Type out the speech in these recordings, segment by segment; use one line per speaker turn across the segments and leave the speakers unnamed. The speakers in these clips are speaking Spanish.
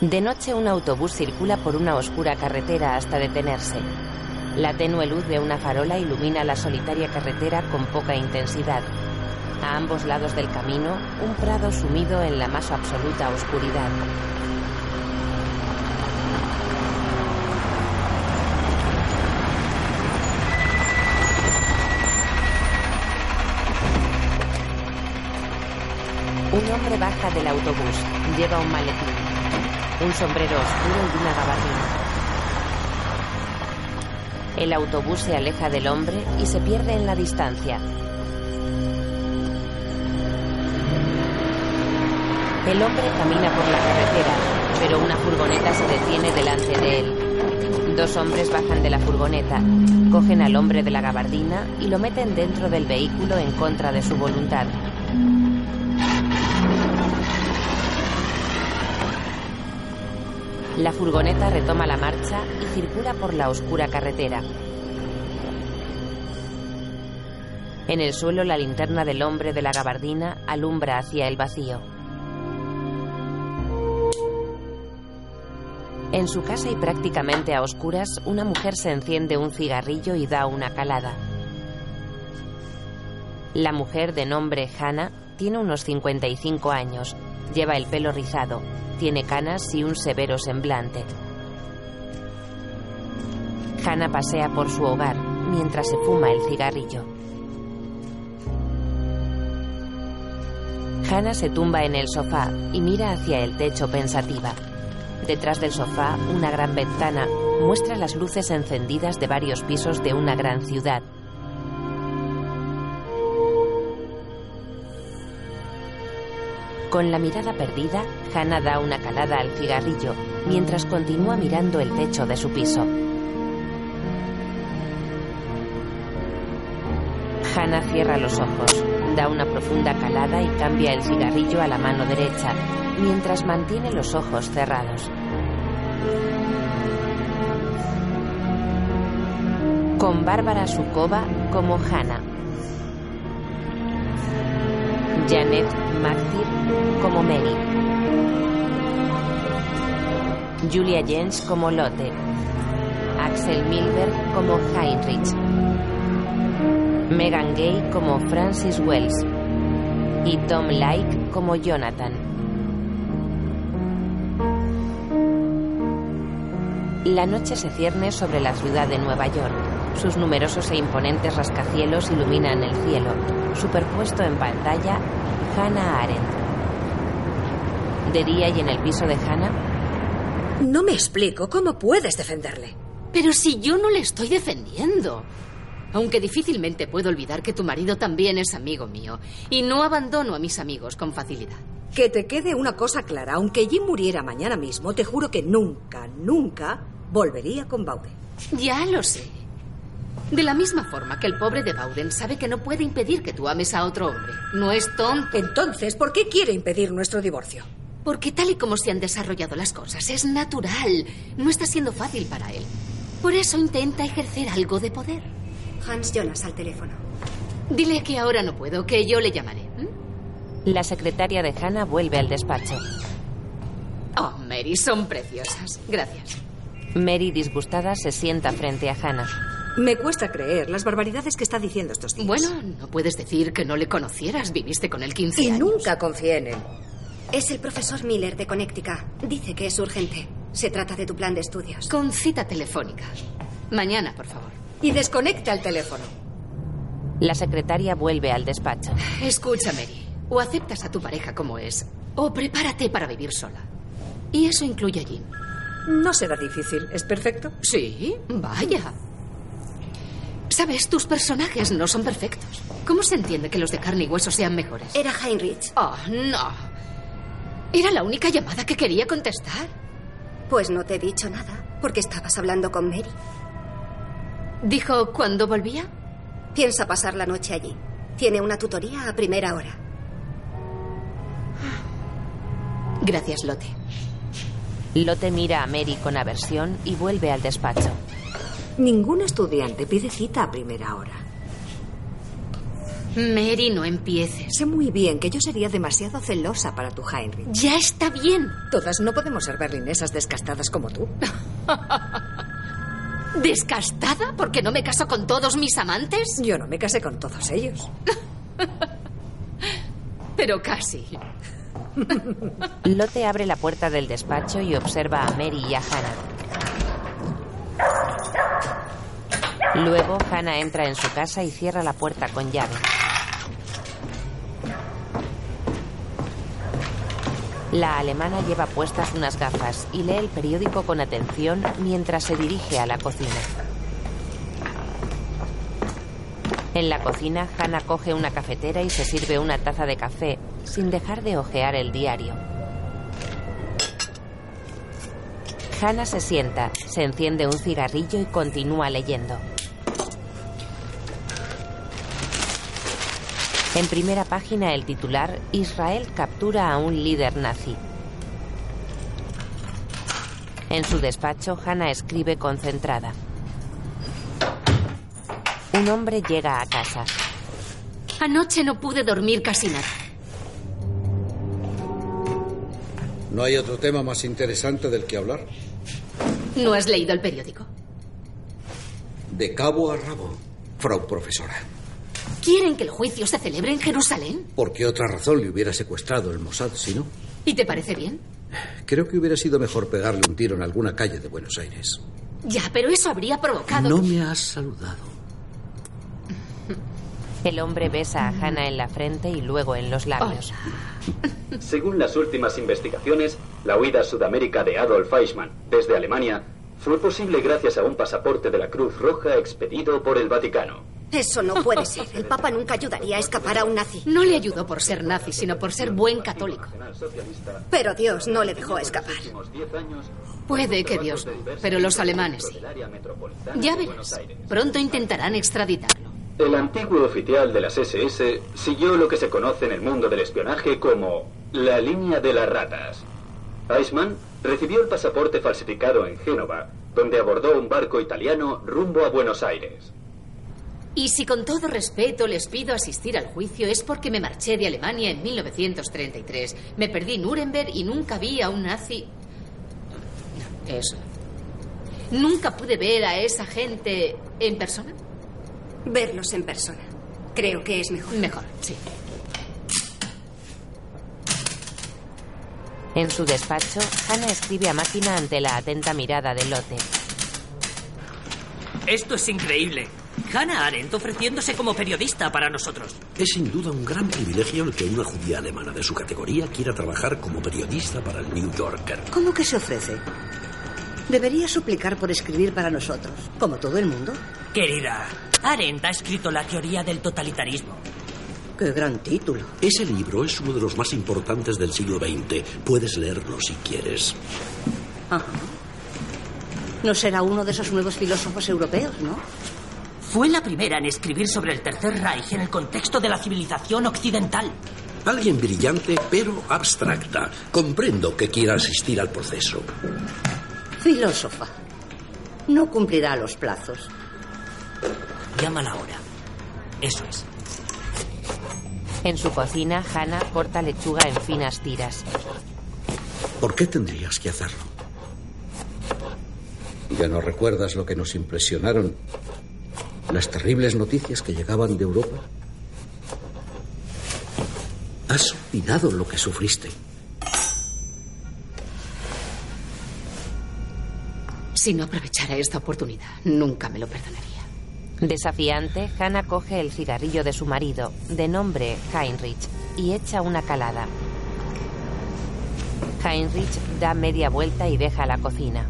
De noche un autobús circula por una oscura carretera hasta detenerse. La tenue luz de una farola ilumina la solitaria carretera con poca intensidad. A ambos lados del camino, un prado sumido en la más absoluta oscuridad. Un hombre baja del autobús. Lleva un maletín, un sombrero oscuro y una gabardina. El autobús se aleja del hombre y se pierde en la distancia. El hombre camina por la carretera, pero una furgoneta se detiene delante de él. Dos hombres bajan de la furgoneta, cogen al hombre de la gabardina y lo meten dentro del vehículo en contra de su voluntad. La furgoneta retoma la marcha y circula por la oscura carretera. En el suelo la linterna del hombre de la gabardina alumbra hacia el vacío. En su casa y prácticamente a oscuras, una mujer se enciende un cigarrillo y da una calada. La mujer de nombre Hannah tiene unos 55 años, lleva el pelo rizado, tiene canas y un severo semblante. Hannah pasea por su hogar mientras se fuma el cigarrillo. Hannah se tumba en el sofá y mira hacia el techo pensativa. Detrás del sofá, una gran ventana muestra las luces encendidas de varios pisos de una gran ciudad. Con la mirada perdida, Hannah da una calada al cigarrillo mientras continúa mirando el techo de su piso. Hannah cierra los ojos, da una profunda calada y cambia el cigarrillo a la mano derecha, mientras mantiene los ojos cerrados. Con Bárbara Sukova como Hannah. Janet McTeer como Mary. Julia Jens como Lotte. Axel Milberg como Heinrich. Megan Gay como Francis Wells. Y Tom Like como Jonathan. La noche se cierne sobre la ciudad de Nueva York. Sus numerosos e imponentes rascacielos iluminan el cielo. Superpuesto en pantalla, Hannah Arendt. De día y en el piso de Hannah,
No me explico cómo puedes defenderle.
Pero si yo no le estoy defendiendo. Aunque difícilmente puedo olvidar que tu marido también es amigo mío. Y no abandono a mis amigos con facilidad.
Que te quede una cosa clara, aunque Jim muriera mañana mismo, te juro que nunca, nunca volvería con Baude.
Ya lo sé. De la misma forma que el pobre de Bauden sabe que no puede impedir que tú ames a otro hombre. No es tonto.
Entonces, ¿por qué quiere impedir nuestro divorcio?
Porque tal y como se han desarrollado las cosas, es natural. No está siendo fácil para él. Por eso intenta ejercer algo de poder.
Hans Jonas al teléfono.
Dile que ahora no puedo, que yo le llamaré.
la secretaria de Hannah vuelve al despacho.
Oh, Mary, son preciosas. Gracias.
Mary, disgustada, se sienta frente a Hannah.
Me cuesta creer las barbaridades que está diciendo estos días.
Bueno, no puedes decir que no le conocieras. Viviste con él 15
Y
años.
nunca confié en él.
Es el profesor Miller de Connecticut. Dice que es urgente. Se trata de tu plan de estudios.
Con cita telefónica. Mañana, por favor.
Y desconecta el teléfono.
La secretaria vuelve al despacho.
Escucha, Mary. O aceptas a tu pareja como es, o prepárate para vivir sola. Y eso incluye a Jim.
No será difícil. ¿Es perfecto?
Sí, vaya. Sabes, tus personajes no son perfectos. ¿Cómo se entiende que los de carne y hueso sean mejores?
Era Heinrich.
Oh, no. Era la única llamada que quería contestar.
Pues no te he dicho nada, porque estabas hablando con Mary.
Dijo cuándo volvía.
Piensa pasar la noche allí. Tiene una tutoría a primera hora.
Gracias, Lotte.
Lotte mira a Mary con aversión y vuelve al despacho.
Ningún estudiante pide cita a primera hora.
Mary, no empieces.
Sé muy bien que yo sería demasiado celosa para tu Heinrich.
Ya está bien.
Todas no podemos ser berlinesas descastadas como tú.
¿Descastada? ¿Porque no me caso con todos mis amantes?
Yo no me casé con todos ellos.
Pero casi.
Lotte abre la puerta del despacho y observa a Mary y a Hannah. Luego, Hannah entra en su casa y cierra la puerta con llave. La alemana lleva puestas unas gafas y lee el periódico con atención mientras se dirige a la cocina. En la cocina, Hannah coge una cafetera y se sirve una taza de café, sin dejar de hojear el diario. Hannah se sienta, se enciende un cigarrillo y continúa leyendo. En primera página el titular, Israel captura a un líder nazi. En su despacho, Hannah escribe concentrada. Un hombre llega a casa.
Anoche no pude dormir casi nada.
¿No hay otro tema más interesante del que hablar?
¿No has leído el periódico?
De cabo a rabo, Frau Profesora.
¿Quieren que el juicio se celebre en Jerusalén?
¿Por qué otra razón le hubiera secuestrado el Mossad si no?
¿Y te parece bien?
Creo que hubiera sido mejor pegarle un tiro en alguna calle de Buenos Aires.
Ya, pero eso habría provocado.
No me has saludado.
El hombre besa a Hannah en la frente y luego en los labios.
Según las últimas investigaciones, la huida a Sudamérica de Adolf Eichmann desde Alemania fue posible gracias a un pasaporte de la Cruz Roja expedido por el Vaticano.
Eso no puede ser. El Papa nunca ayudaría a escapar a un nazi.
No le ayudó por ser nazi, sino por ser buen católico.
Pero Dios no le dejó escapar.
Puede que Dios no, pero los alemanes sí. Ya verás. Pronto intentarán extraditarlo.
El antiguo oficial de las SS siguió lo que se conoce en el mundo del espionaje como la línea de las ratas. Eichmann recibió el pasaporte falsificado en Génova, donde abordó un barco italiano rumbo a Buenos Aires.
Y si con todo respeto les pido asistir al juicio es porque me marché de Alemania en 1933. Me perdí Nuremberg y nunca vi a un nazi. Eso. Nunca pude ver a esa gente en persona.
Verlos en persona. Creo que es mejor.
Mejor, sí.
En su despacho, Hannah escribe a máquina ante la atenta mirada de Lotte.
Esto es increíble. Hannah Arendt ofreciéndose como periodista para nosotros.
Es sin duda un gran privilegio el que una judía alemana de su categoría quiera trabajar como periodista para el New Yorker.
¿Cómo que se ofrece? Debería suplicar por escribir para nosotros, como todo el mundo.
Querida, Arendt ha escrito la teoría del totalitarismo.
Qué gran título.
Ese libro es uno de los más importantes del siglo XX. Puedes leerlo si quieres.
Ajá. No será uno de esos nuevos filósofos europeos, ¿no?
Fue la primera en escribir sobre el Tercer Reich en el contexto de la civilización occidental.
Alguien brillante, pero abstracta. Comprendo que quiera asistir al proceso.
Filósofa. No cumplirá los plazos.
Llámala ahora. Eso es.
En su cocina, Hannah corta lechuga en finas tiras.
¿Por qué tendrías que hacerlo?
¿Ya no recuerdas lo que nos impresionaron? Las terribles noticias que llegaban de Europa. Has olvidado lo que sufriste.
Si no aprovechara esta oportunidad, nunca me lo perdonaría.
Desafiante, Hannah coge el cigarrillo de su marido, de nombre Heinrich, y echa una calada. Heinrich da media vuelta y deja la cocina.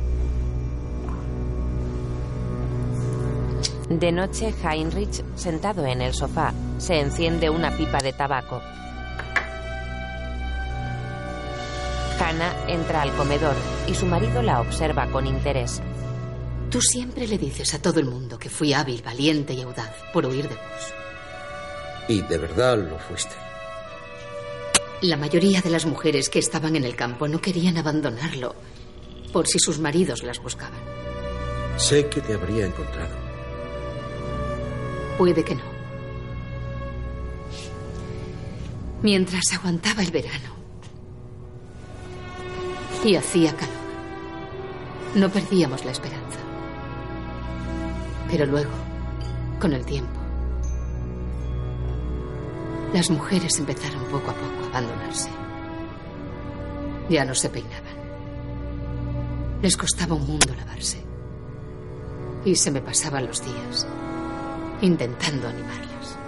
De noche, Heinrich, sentado en el sofá, se enciende una pipa de tabaco. Hannah entra al comedor y su marido la observa con interés.
Tú siempre le dices a todo el mundo que fui hábil, valiente y audaz por huir de vos.
Y de verdad lo fuiste.
La mayoría de las mujeres que estaban en el campo no querían abandonarlo por si sus maridos las buscaban.
Sé que te habría encontrado.
Puede que no. Mientras aguantaba el verano y hacía calor, no perdíamos la esperanza. Pero luego, con el tiempo, las mujeres empezaron poco a poco a abandonarse. Ya no se peinaban. Les costaba un mundo lavarse. Y se me pasaban los días intentando animarlas.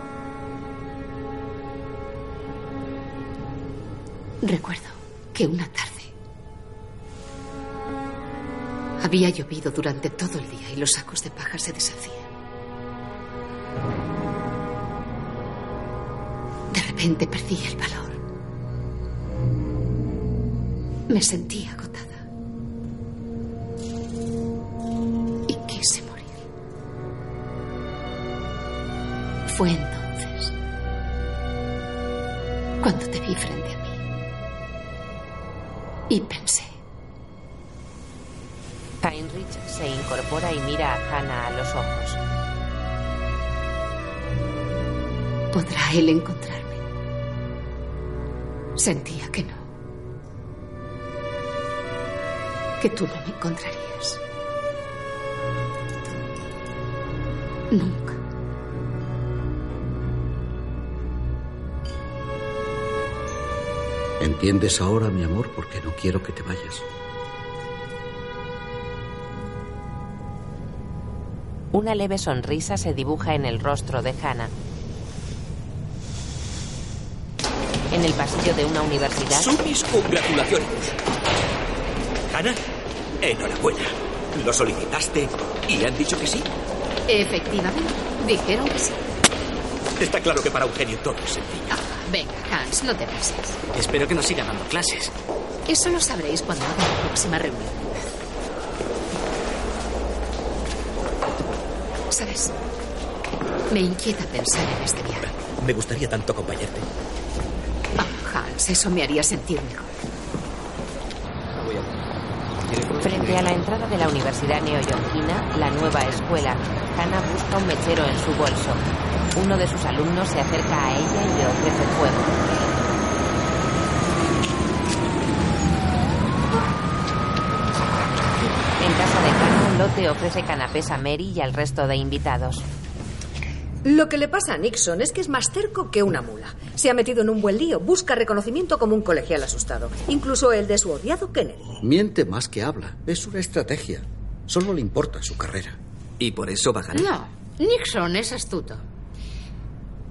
Recuerdo que una tarde había llovido durante todo el día y los sacos de paja se deshacían. De repente perdí el valor. Me sentí agotada. Y quise morir. Fue entonces cuando te vi frente ¿podrá él encontrarme? Sentía que no. Que tú no me encontrarías. Nunca.
¿Entiendes ahora, mi amor, por qué no quiero que te vayas?
Una leve sonrisa se dibuja en el rostro de Hannah. En el pasillo de una universidad,
Son mis congratulaciones. Ana, enhorabuena. Lo solicitaste y le han dicho que sí.
Efectivamente, dijeron que sí.
Está claro que para un genio todo es sencillo.
Ah, venga, Hans, no te pases.
Espero que nos siga dando clases.
Eso lo sabréis cuando haga la próxima reunión. ¿Sabes? Me inquieta pensar en este viaje.
Me gustaría tanto acompañarte.
Hans, eso me haría sentir mejor.
frente a la entrada de la Universidad Neoyorquina, la nueva escuela, Hannah busca un mechero en su bolso. Uno de sus alumnos se acerca a ella y le ofrece fuego. En casa de Hannah, Lotte ofrece canapés a Mary y al resto de invitados.
Lo que le pasa a Nixon es que es más cerco que una mula. Se ha metido en un buen lío, busca reconocimiento como un colegial asustado, incluso el de su odiado Kennedy.
Miente más que habla. Es una estrategia. Solo le importa su carrera.
¿Y por eso va a ganar?
No, Nixon es astuto.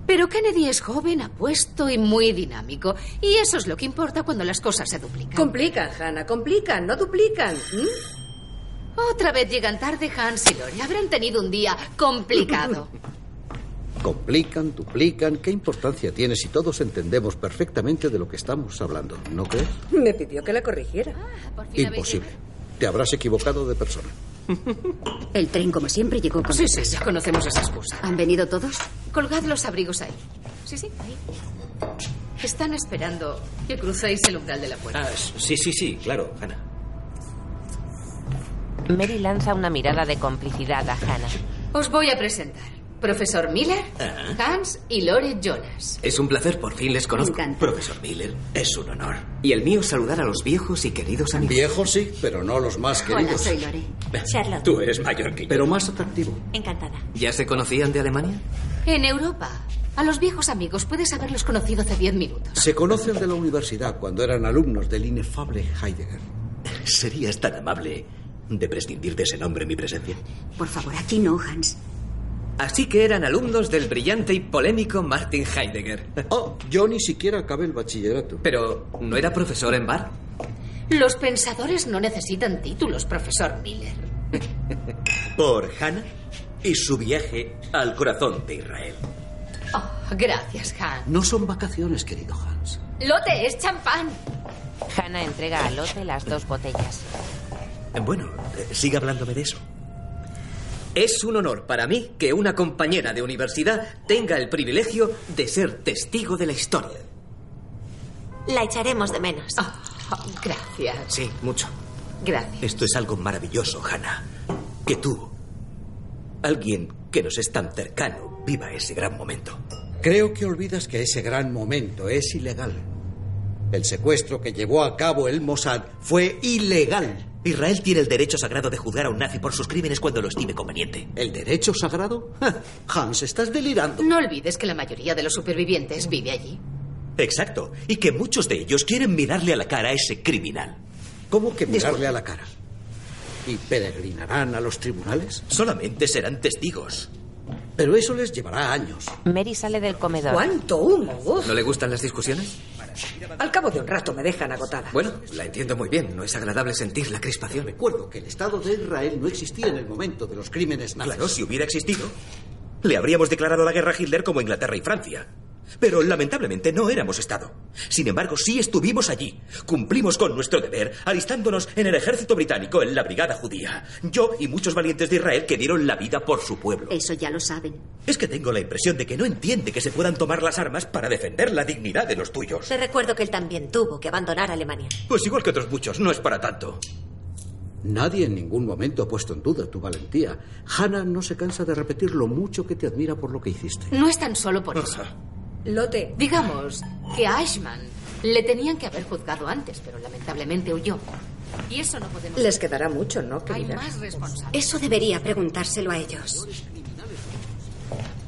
Pero Kennedy es joven, apuesto y muy dinámico. Y eso es lo que importa cuando las cosas se duplican.
Complican, Hannah, complican, no duplican. ¿Mm?
Otra vez llegan tarde Hans y Lori. Habrán tenido un día complicado.
Complican, duplican. ¿Qué importancia tiene si todos entendemos perfectamente de lo que estamos hablando? ¿No crees?
Me pidió que la corrigiera.
Imposible. Te habrás equivocado de persona.
El tren, como siempre, llegó con
Sí, sí, ya conocemos esa excusa.
¿Han venido todos?
Colgad los abrigos ahí. Sí, sí, ahí. Están esperando que crucéis el umbral de la puerta.
Ah, sí, sí, sí, claro, Ana.
Mary lanza una mirada de complicidad a Hannah.
Os voy a presentar. Profesor Miller, Hans y Lore Jonas.
Es un placer, por fin les conozco.
Profesor Miller, es un honor.
Y el mío saludar a los viejos y queridos amigos.
Viejos sí, pero no los más queridos.
Lore. Charlotte.
Tú eres mayor que yo.
Pero más atractivo.
Encantada.
¿Ya se conocían de Alemania?
En Europa, a los viejos amigos puedes haberlos conocido hace diez minutos.
Se conocen de la universidad cuando eran alumnos del inefable Heidegger.
¿Serías tan amable de prescindir de ese nombre en mi presencia?
Por favor, aquí no, Hans.
Así que eran alumnos del brillante y polémico Martin Heidegger.
Oh, yo ni siquiera acabé el bachillerato.
Pero, ¿no era profesor en bar?
Los pensadores no necesitan títulos, profesor Miller.
Por Hannah y su viaje al corazón de Israel.
Oh, gracias, Hans.
No son vacaciones, querido Hans.
Lote, es champán.
Hannah entrega a Lotte las dos botellas.
Bueno, eh, siga hablándome de eso.
Es un honor para mí que una compañera de universidad tenga el privilegio de ser testigo de la historia.
La echaremos de menos.
Oh, gracias.
Sí, mucho.
Gracias.
Esto es algo maravilloso, Hannah. Que tú, alguien que nos es tan cercano, viva ese gran momento.
Creo que olvidas que ese gran momento es ilegal. El secuestro que llevó a cabo el Mossad fue ilegal.
Israel tiene el derecho sagrado de juzgar a un nazi por sus crímenes cuando lo estime conveniente.
¿El derecho sagrado? Hans, estás delirando.
No olvides que la mayoría de los supervivientes vive allí.
Exacto. Y que muchos de ellos quieren mirarle a la cara a ese criminal.
¿Cómo que mirarle a la cara? ¿Y peregrinarán a los tribunales?
Solamente serán testigos.
Pero eso les llevará años.
Mary sale del comedor.
¿Cuánto humo?
¿No le gustan las discusiones?
Al cabo de un rato me dejan agotada.
Bueno, la entiendo muy bien. No es agradable sentir la crispación.
Recuerdo que el Estado de Israel no existía en el momento de los crímenes nazis.
Claro, si hubiera existido, le habríamos declarado la guerra a Hitler como Inglaterra y Francia. Pero lamentablemente no éramos Estado. Sin embargo, sí estuvimos allí. Cumplimos con nuestro deber, alistándonos en el ejército británico, en la brigada judía. Yo y muchos valientes de Israel que dieron la vida por su pueblo.
Eso ya lo saben.
Es que tengo la impresión de que no entiende que se puedan tomar las armas para defender la dignidad de los tuyos.
Te recuerdo que él también tuvo que abandonar Alemania.
Pues igual que otros muchos, no es para tanto.
Nadie en ningún momento ha puesto en duda tu valentía. Hannah no se cansa de repetir lo mucho que te admira por lo que hiciste.
No es tan solo por eso.
Lote.
Digamos que a Ashman le tenían que haber juzgado antes, pero lamentablemente huyó. Y eso no podemos.
Les quedará mucho, ¿no,
Hay
querida?
más responsables.
Eso debería preguntárselo a ellos.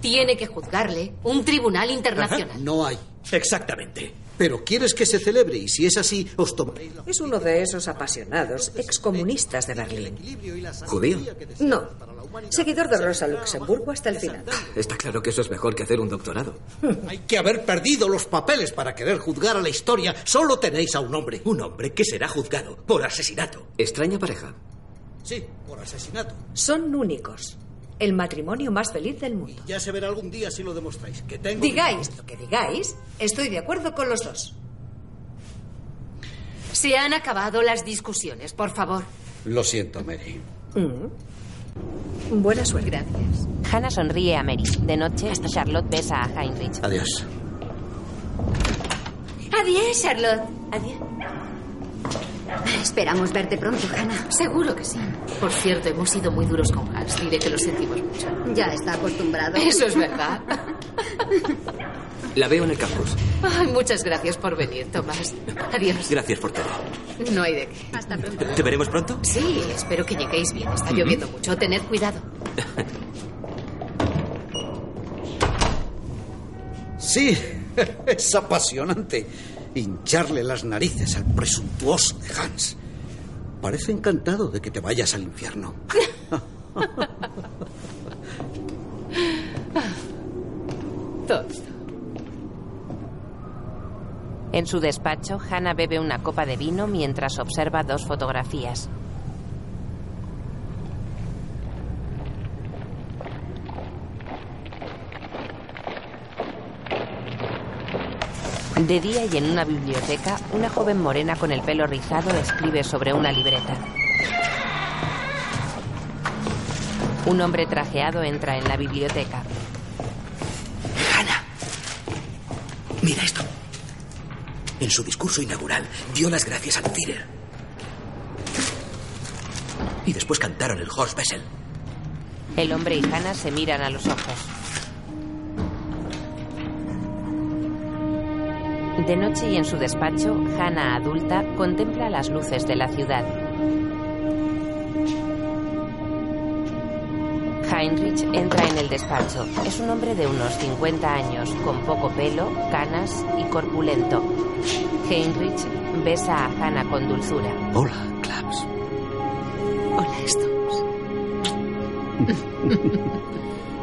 Tiene que juzgarle un tribunal internacional.
No hay.
Exactamente.
Pero quieres que se celebre y si es así, os tomaréis la...
Es uno de esos apasionados excomunistas de Berlín.
¿Judío?
No. Seguidor de Rosa Luxemburgo hasta el final.
Está claro que eso es mejor que hacer un doctorado.
Hay que haber perdido los papeles para querer juzgar a la historia. Solo tenéis a un hombre.
Un hombre que será juzgado por asesinato.
Extraña pareja.
Sí, por asesinato.
Son únicos. El matrimonio más feliz del mundo.
Ya se verá algún día si lo demostráis. Que tengo...
Digáis lo que digáis, estoy de acuerdo con los dos.
Se han acabado las discusiones, por favor.
Lo siento, Mary.
Mm. Buena suerte.
Gracias.
Hannah sonríe a Mary. De noche, Charlotte besa a Heinrich.
Adiós.
Adiós, Charlotte. Adiós.
Esperamos verte pronto, Hannah.
Seguro que sí. Por cierto, hemos sido muy duros con Hans. Diré que lo sentimos mucho.
Ya está acostumbrado.
Eso es verdad.
La veo en el campus.
Ay, muchas gracias por venir, Tomás. Adiós.
Gracias por todo.
No hay de qué.
Hasta pronto.
¿Te veremos pronto?
Sí, espero que lleguéis bien. Está lloviendo mucho. Tened cuidado.
Sí, es apasionante hincharle las narices al presuntuoso de Hans. Parece encantado de que te vayas al infierno.
Tonto.
En su despacho, Hannah bebe una copa de vino mientras observa dos fotografías. De día y en una biblioteca, una joven morena con el pelo rizado escribe sobre una libreta. Un hombre trajeado entra en la biblioteca.
Hannah. Mira esto. En su discurso inaugural dio las gracias al Führer. Y después cantaron el Horst Wessel.
El hombre y Hannah se miran a los ojos. De noche y en su despacho, Hannah adulta contempla las luces de la ciudad. Heinrich entra en el despacho. Es un hombre de unos 50 años, con poco pelo, canas y corpulento. Heinrich besa a Hannah con dulzura.
Hola, Claps.
Hola, Stones.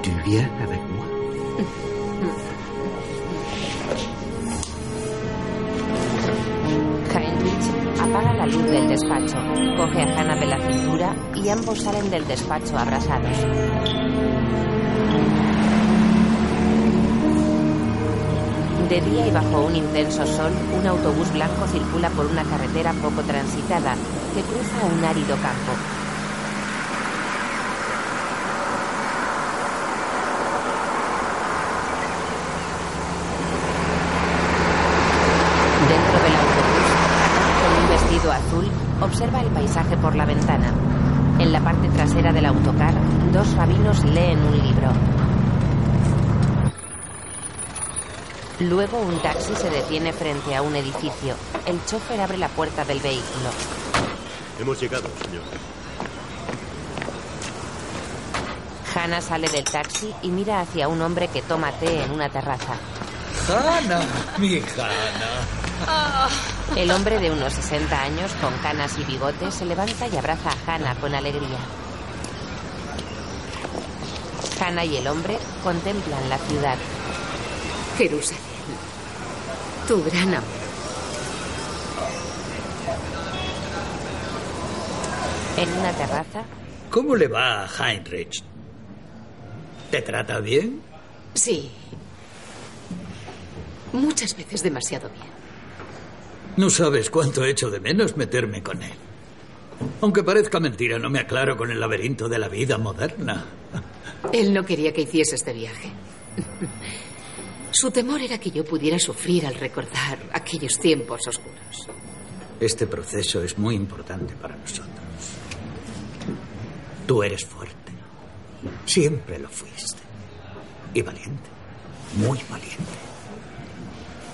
¿Tu viens avec
la luz del despacho, coge a Hannah de la cintura y ambos salen del despacho abrazados. De día y bajo un intenso sol, un autobús blanco circula por una carretera poco transitada que cruza un árido campo. Dentro del autobús, Hannah, con un vestido azul, observa el paisaje por la ventana. En la parte trasera del autocar, dos rabinos leen un libro. Luego un taxi se detiene frente a un edificio. El chofer abre la puerta del vehículo.
Hemos llegado, señor.
Hannah sale del taxi y mira hacia un hombre que toma té en una terraza.
Hannah, mi Hannah.
El hombre de unos 60 años, con canas y bigotes, se levanta y abraza a Hannah con alegría. Hannah y el hombre contemplan la ciudad.
Jerusalén. Tu gran amor.
En una terraza,
¿Cómo le va a Heinrich? ¿Te trata bien?
Sí. Muchas veces demasiado bien.
No sabes cuánto echo de menos meterme con él. Aunque parezca mentira, no me aclaro con el laberinto de la vida moderna.
Él no quería que hiciese este viaje. Su temor era que yo pudiera sufrir al recordar aquellos tiempos oscuros.
Este proceso es muy importante para nosotros. Tú eres fuerte. Siempre lo fuiste. Y valiente. Muy valiente.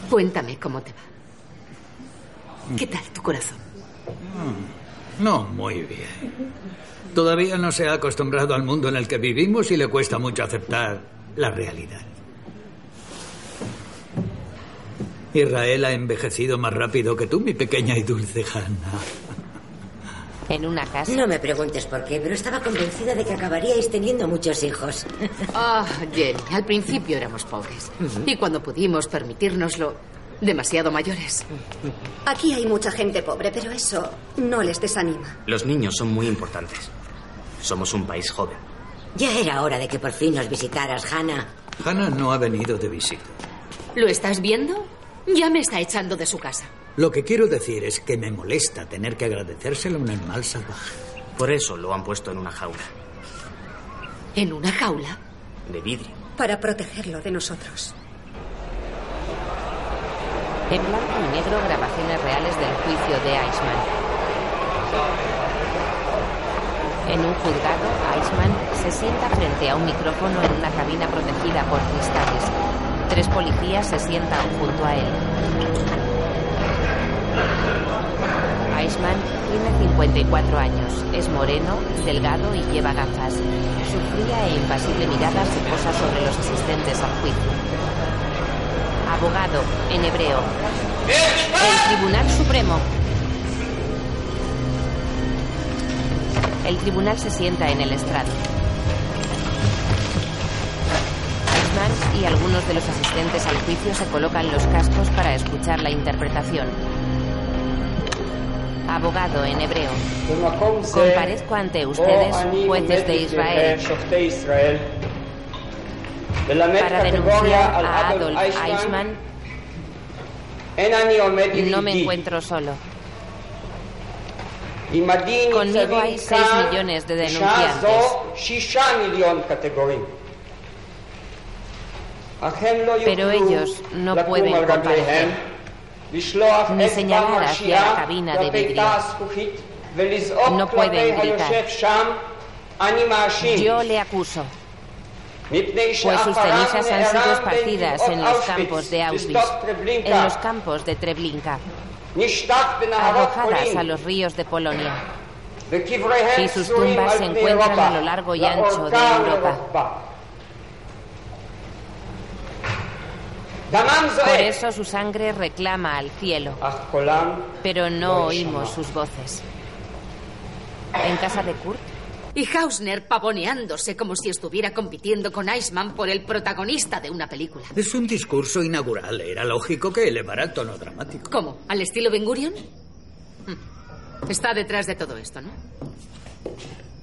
Cuéntame cómo te va. ¿Qué tal tu corazón?
Mm, No, muy bien. Todavía no se ha acostumbrado al mundo en el que vivimos y le cuesta mucho aceptar la realidad. Israel ha envejecido más rápido que tú, mi pequeña y dulce Hannah.
en una casa,
No me preguntes por qué, pero estaba convencida de que acabaríais teniendo muchos hijos.
Ah, Jenny, al principio éramos pobres. Y cuando pudimos permitírnoslo, demasiado mayores.
Aquí hay mucha gente pobre, pero eso no les desanima.
Los niños son muy importantes. Somos un país joven.
Ya era hora de que por fin nos visitaras, Hannah.
Hannah no ha venido de visita.
¿Lo estás viendo? Ya me está echando de su casa.
Lo que quiero decir es que me molesta tener que agradecérselo a un animal salvaje.
Por eso lo han puesto en una jaula
¿En una jaula?
de vidrio.
Para protegerlo de nosotros.
En blanco y negro, grabaciones reales del juicio de Eichmann. En un juzgado, Eichmann se sienta frente a un micrófono en una cabina protegida por cristales. Tres policías se sientan junto a él. Eichmann tiene 54 años, es moreno, delgado y lleva gafas. Su fría e impasible mirada se posa sobre los asistentes al juicio. Abogado, en hebreo. El Tribunal Supremo. El tribunal se sienta en el estrado. Eichmann y algunos de los asistentes al juicio se colocan los cascos para escuchar la interpretación. Abogado en hebreo. Comparezco ante ustedes, jueces de Israel, para denunciar a Adolf Eichmann. No me encuentro solo. Conmigo hay 6 millones de denunciantes. Pero ellos no pueden comparecer ni señalar hacia la cabina de vidrio. No pueden gritar. Yo le acuso. Pues sus cenizas han sido esparcidas en los campos de Auschwitz, en los campos de Treblinka, arrojadas a los ríos de Polonia. Y sus tumbas se encuentran a lo largo y ancho de Europa. Por eso su sangre reclama al cielo, pero no oímos sus voces. En casa de Kurt,
Y Hausner pavoneándose como si estuviera compitiendo con Eichmann por el protagonista de una película.
Es un discurso inaugural. Era lógico que elevara el tono dramático.
¿Cómo? ¿Al estilo Ben Gurion? Hmm. Está detrás de todo esto, ¿no?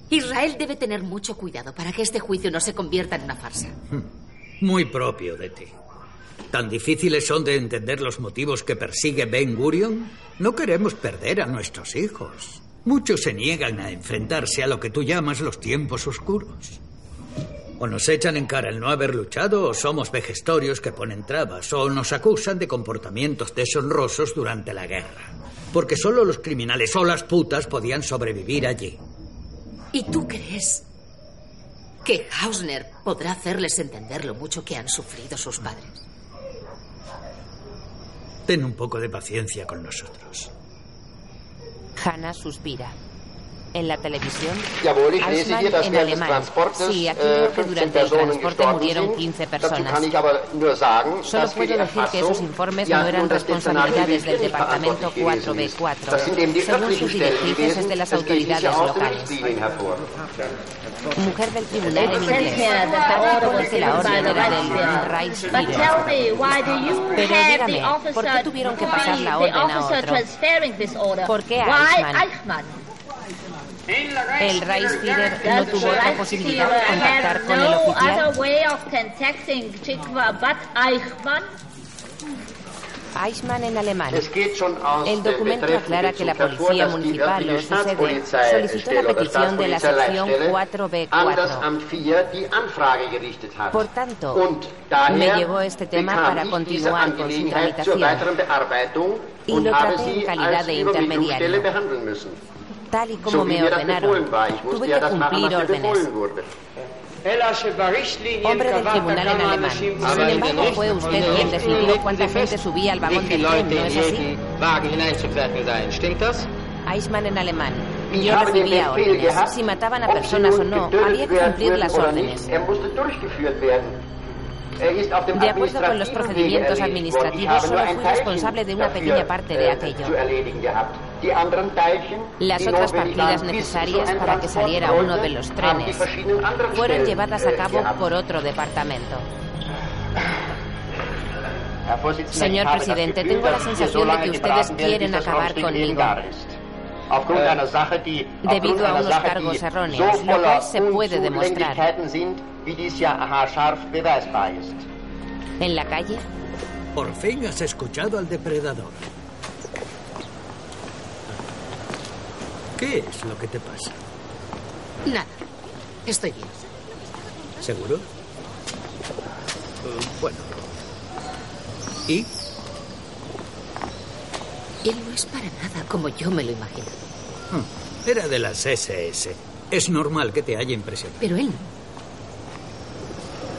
Israel debe tener mucho cuidado para que este juicio no se convierta en una farsa.
Muy propio de ti. ¿Tan difíciles son de entender los motivos que persigue Ben Gurion? No queremos perder a nuestros hijos. Muchos se niegan a enfrentarse a lo que tú llamas los tiempos oscuros. O nos echan en cara el no haber luchado, o somos vejestorios que ponen trabas, o nos acusan de comportamientos deshonrosos durante la guerra. Porque solo los criminales o las putas podían sobrevivir allí.
¿Y tú crees que Hausner podrá hacerles entender lo mucho que han sufrido sus padres?
Ten un poco de paciencia con nosotros.
Hannah suspira. En la televisión,
dass
en alemán. Sí, aquí veo que
15
durante el transporte murieron
sind.
15
Dazu
personas. Solo puedo decir que esos informes no eran responsabilidades del departamento
verantwortlich gewesen ist.
4B4.
Das sind eben die
Según sus directrices es de las autoridades locales. Mujer del tribunal en inglés.
here that the order was
Dice que la orden era del
Reichsführer.
Reichsführer.
But tell me, why do you
Pero
have
dígame,
the officer,
¿por qué tuvieron que pasar la orden a otro?
transferring this order?
¿Por qué
Why
Eichmann? El Reichsführer no
Does
tuvo otra posibilidad de contactar con el
no
oficial.
Eichmann?
En alemán. El documento aclara que la policía municipal o su sede solicitó la petición de la sección
Staatspolizeileitstelle
4B4.
an das Amt 4 die Anfrage gerichtet hat.
Por tanto, me llegó este tema para continuar con su tramitación. Y lo traté en calidad de intermediario. Tal y como me
das
ordenaron. Tuve que cumplir órdenes. Hombre del tribunal en alemán. Sin embargo, fue usted quien decidió cuánta gente subía al vagón del tren, ¿no es así? Eichmann en alemán. Yo recibía órdenes. Si mataban a personas o no, había que cumplir las órdenes.
Er. Er
De acuerdo con los procedimientos administrativos, solo fui responsable de una pequeña parte de
äh,
aquello. Las otras partidas necesarias para que saliera uno de los trenes fueron llevadas a cabo por otro departamento. Señor presidente, tengo la sensación de que ustedes quieren acabar conmigo.
die,
Debido a unos cargos erróneos, lo cual se puede demostrar. En la calle,
Por fin has escuchado al depredador. ¿Qué es lo que te pasa?
Nada. Estoy bien.
¿Seguro? Eh, bueno. ¿Y?
Él no es para nada como yo me lo imagino.
Hmm, Era de las SS. Es normal que te haya impresionado.
Pero él no.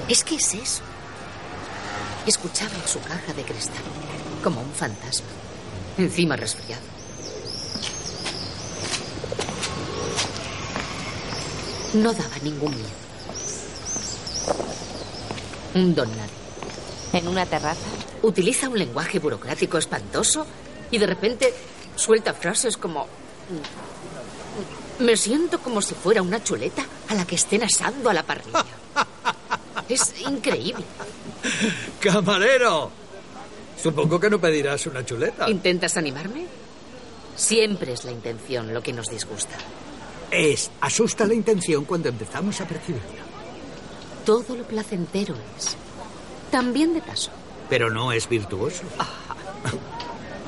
Es que es eso. Escuchaba en su caja de cristal, como un fantasma. Encima resfriado. No daba ningún miedo. Un don nadie.
en una terraza,
Utiliza un lenguaje burocrático espantoso y de repente suelta frases como... Me siento como si fuera una chuleta a la que estén asando a la parrilla. Es increíble.
¡Camarero! Supongo que no pedirás una chuleta.
¿Intentas animarme? Siempre es la intención lo que nos disgusta.
Es, asusta la intención cuando empezamos a percibirla.
Todo lo placentero es. También de paso.
Pero no es virtuoso.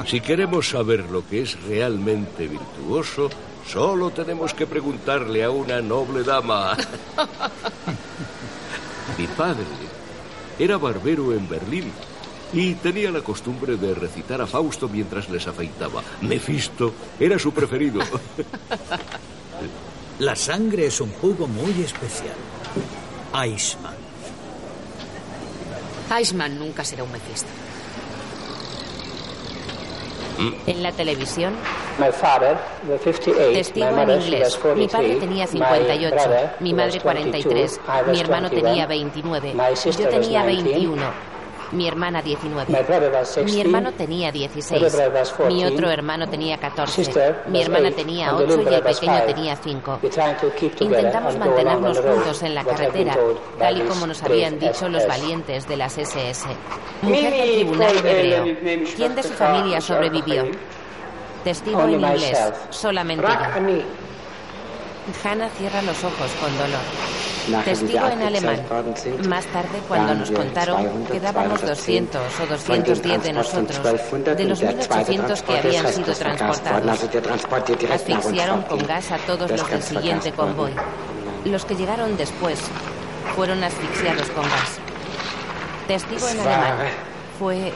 Si queremos saber lo que es realmente virtuoso, solo tenemos que preguntarle a una noble dama. Mi padre era barbero en Berlín y tenía la costumbre de recitar a Fausto mientras les afeitaba. Mefisto era su preferido.
La sangre es un jugo muy especial. Eichmann.
Eichmann nunca será un Mefisto.
en la televisión,
My father, the 58,
testigo
my
en
mother,
inglés.
was 43,
Mi padre tenía
my
58,
brother
mi madre
22,
43,
I was
mi hermano
21,
tenía 29,
my sister
yo tenía
was 19,
21, mi hermana 19,
My brother was 16,
mi hermano tenía
my
16,
brother was 14,
mi otro hermano tenía 14,
sister
mi hermana tenía
and the
8
little
y el pequeño tenía 5.
We're trying to keep together
Intentamos mantenernos juntos en la carretera, tal y como nos habían dicho los valientes de las SS. Mujer del tribunal hebreo. ¿Quién de su familia sobrevivió? Testigo en inglés, solamente yo. Hannah cierra los ojos con dolor. Testigo en alemán. Más tarde, cuando nos contaron
200,
que dábamos
210
200 o
von dem
210 de nosotros,
1200
de los
und der zweite
1800 que habían sido transportados. Asfixiaron con gas a todos los del siguiente convoy. Los que llegaron después fueron asfixiados con gas. Testigo en alemán. Fue.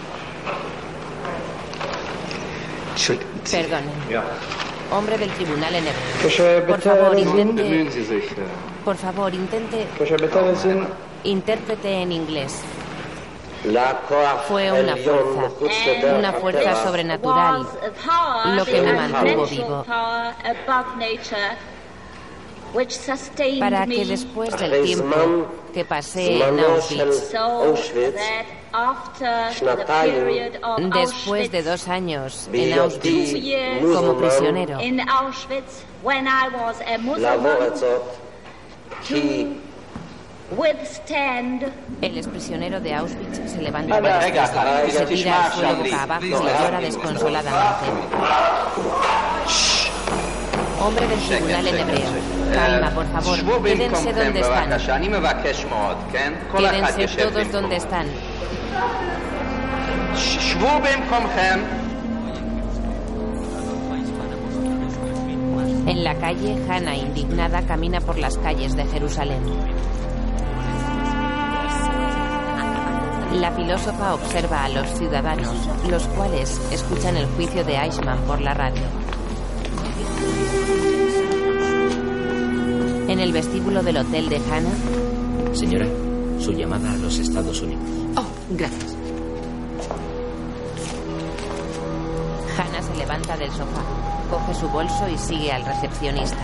Ja.
Hombre del tribunal en.
Proszę
Por favor, intente. Por favor, intente. Intérprete en inglés. Fue una fuerza, una fuerza sobrenatural, lo que me mantuvo vivo. Para que después del tiempo que pasé en Auschwitz, después de dos años en Auschwitz como prisionero, el exprisionero de Auschwitz se levanta y se tira al suelo boca abajo y llora desconsoladamente. Hombre del tribunal en hebreo. Calma, por favor. Quédense donde están. Quédense todos donde están. En la calle, Hannah, indignada, camina por las calles de Jerusalén. La filósofa observa a los ciudadanos, los cuales escuchan el juicio de Eichmann por la radio. En el vestíbulo del hotel de Hannah.
Señora, su llamada a los Estados Unidos.
Oh, gracias.
Hannah se levanta del sofá, coge su bolso y sigue al recepcionista.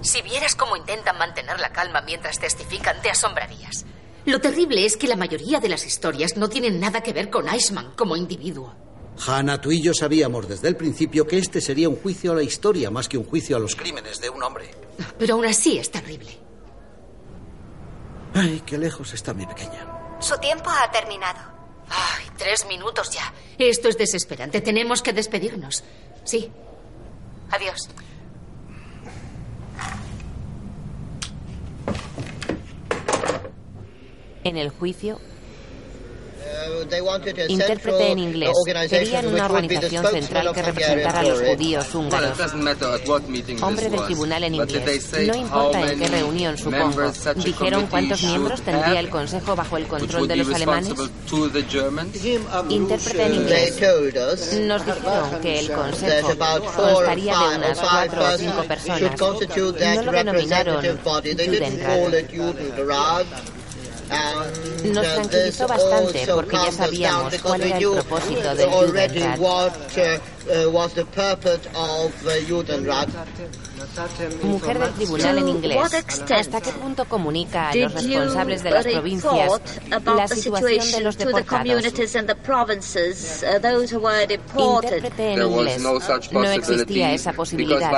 Si vieras cómo intentan mantener la calma mientras testifican, te asombrarías. Lo terrible es que la mayoría de las historias no tienen nada que ver con Eichmann como individuo.
Hannah, tú y yo sabíamos desde el principio que este sería un juicio a la historia más que un juicio a los crímenes de un hombre.
Pero aún así es terrible.
Ay, qué lejos está mi pequeña.
Su tiempo ha terminado.
Ay, tres minutos ya. Esto es desesperante. Tenemos que despedirnos. Sí. Adiós.
En el juicio, intérprete en inglés. Querían una organización central que representara a los judíos húngaros. Hombre del tribunal en inglés. No importa en qué reunión, supongo. ¿Dijeron cuántos miembros tendría el Consejo bajo el control de los alemanes? Intérprete en inglés. Nos dijeron que el Consejo constaría de unas cuatro o cinco personas. No lo denominaron Judenrat. Nos tranquilizó bastante porque ya sabíamos cuál era el propósito del Judenrat. Mujer del tribunal en inglés. ¿Hasta qué punto comunica a los responsables de las provincias la situación de los deportados? Intérprete en inglés. No existía esa posibilidad.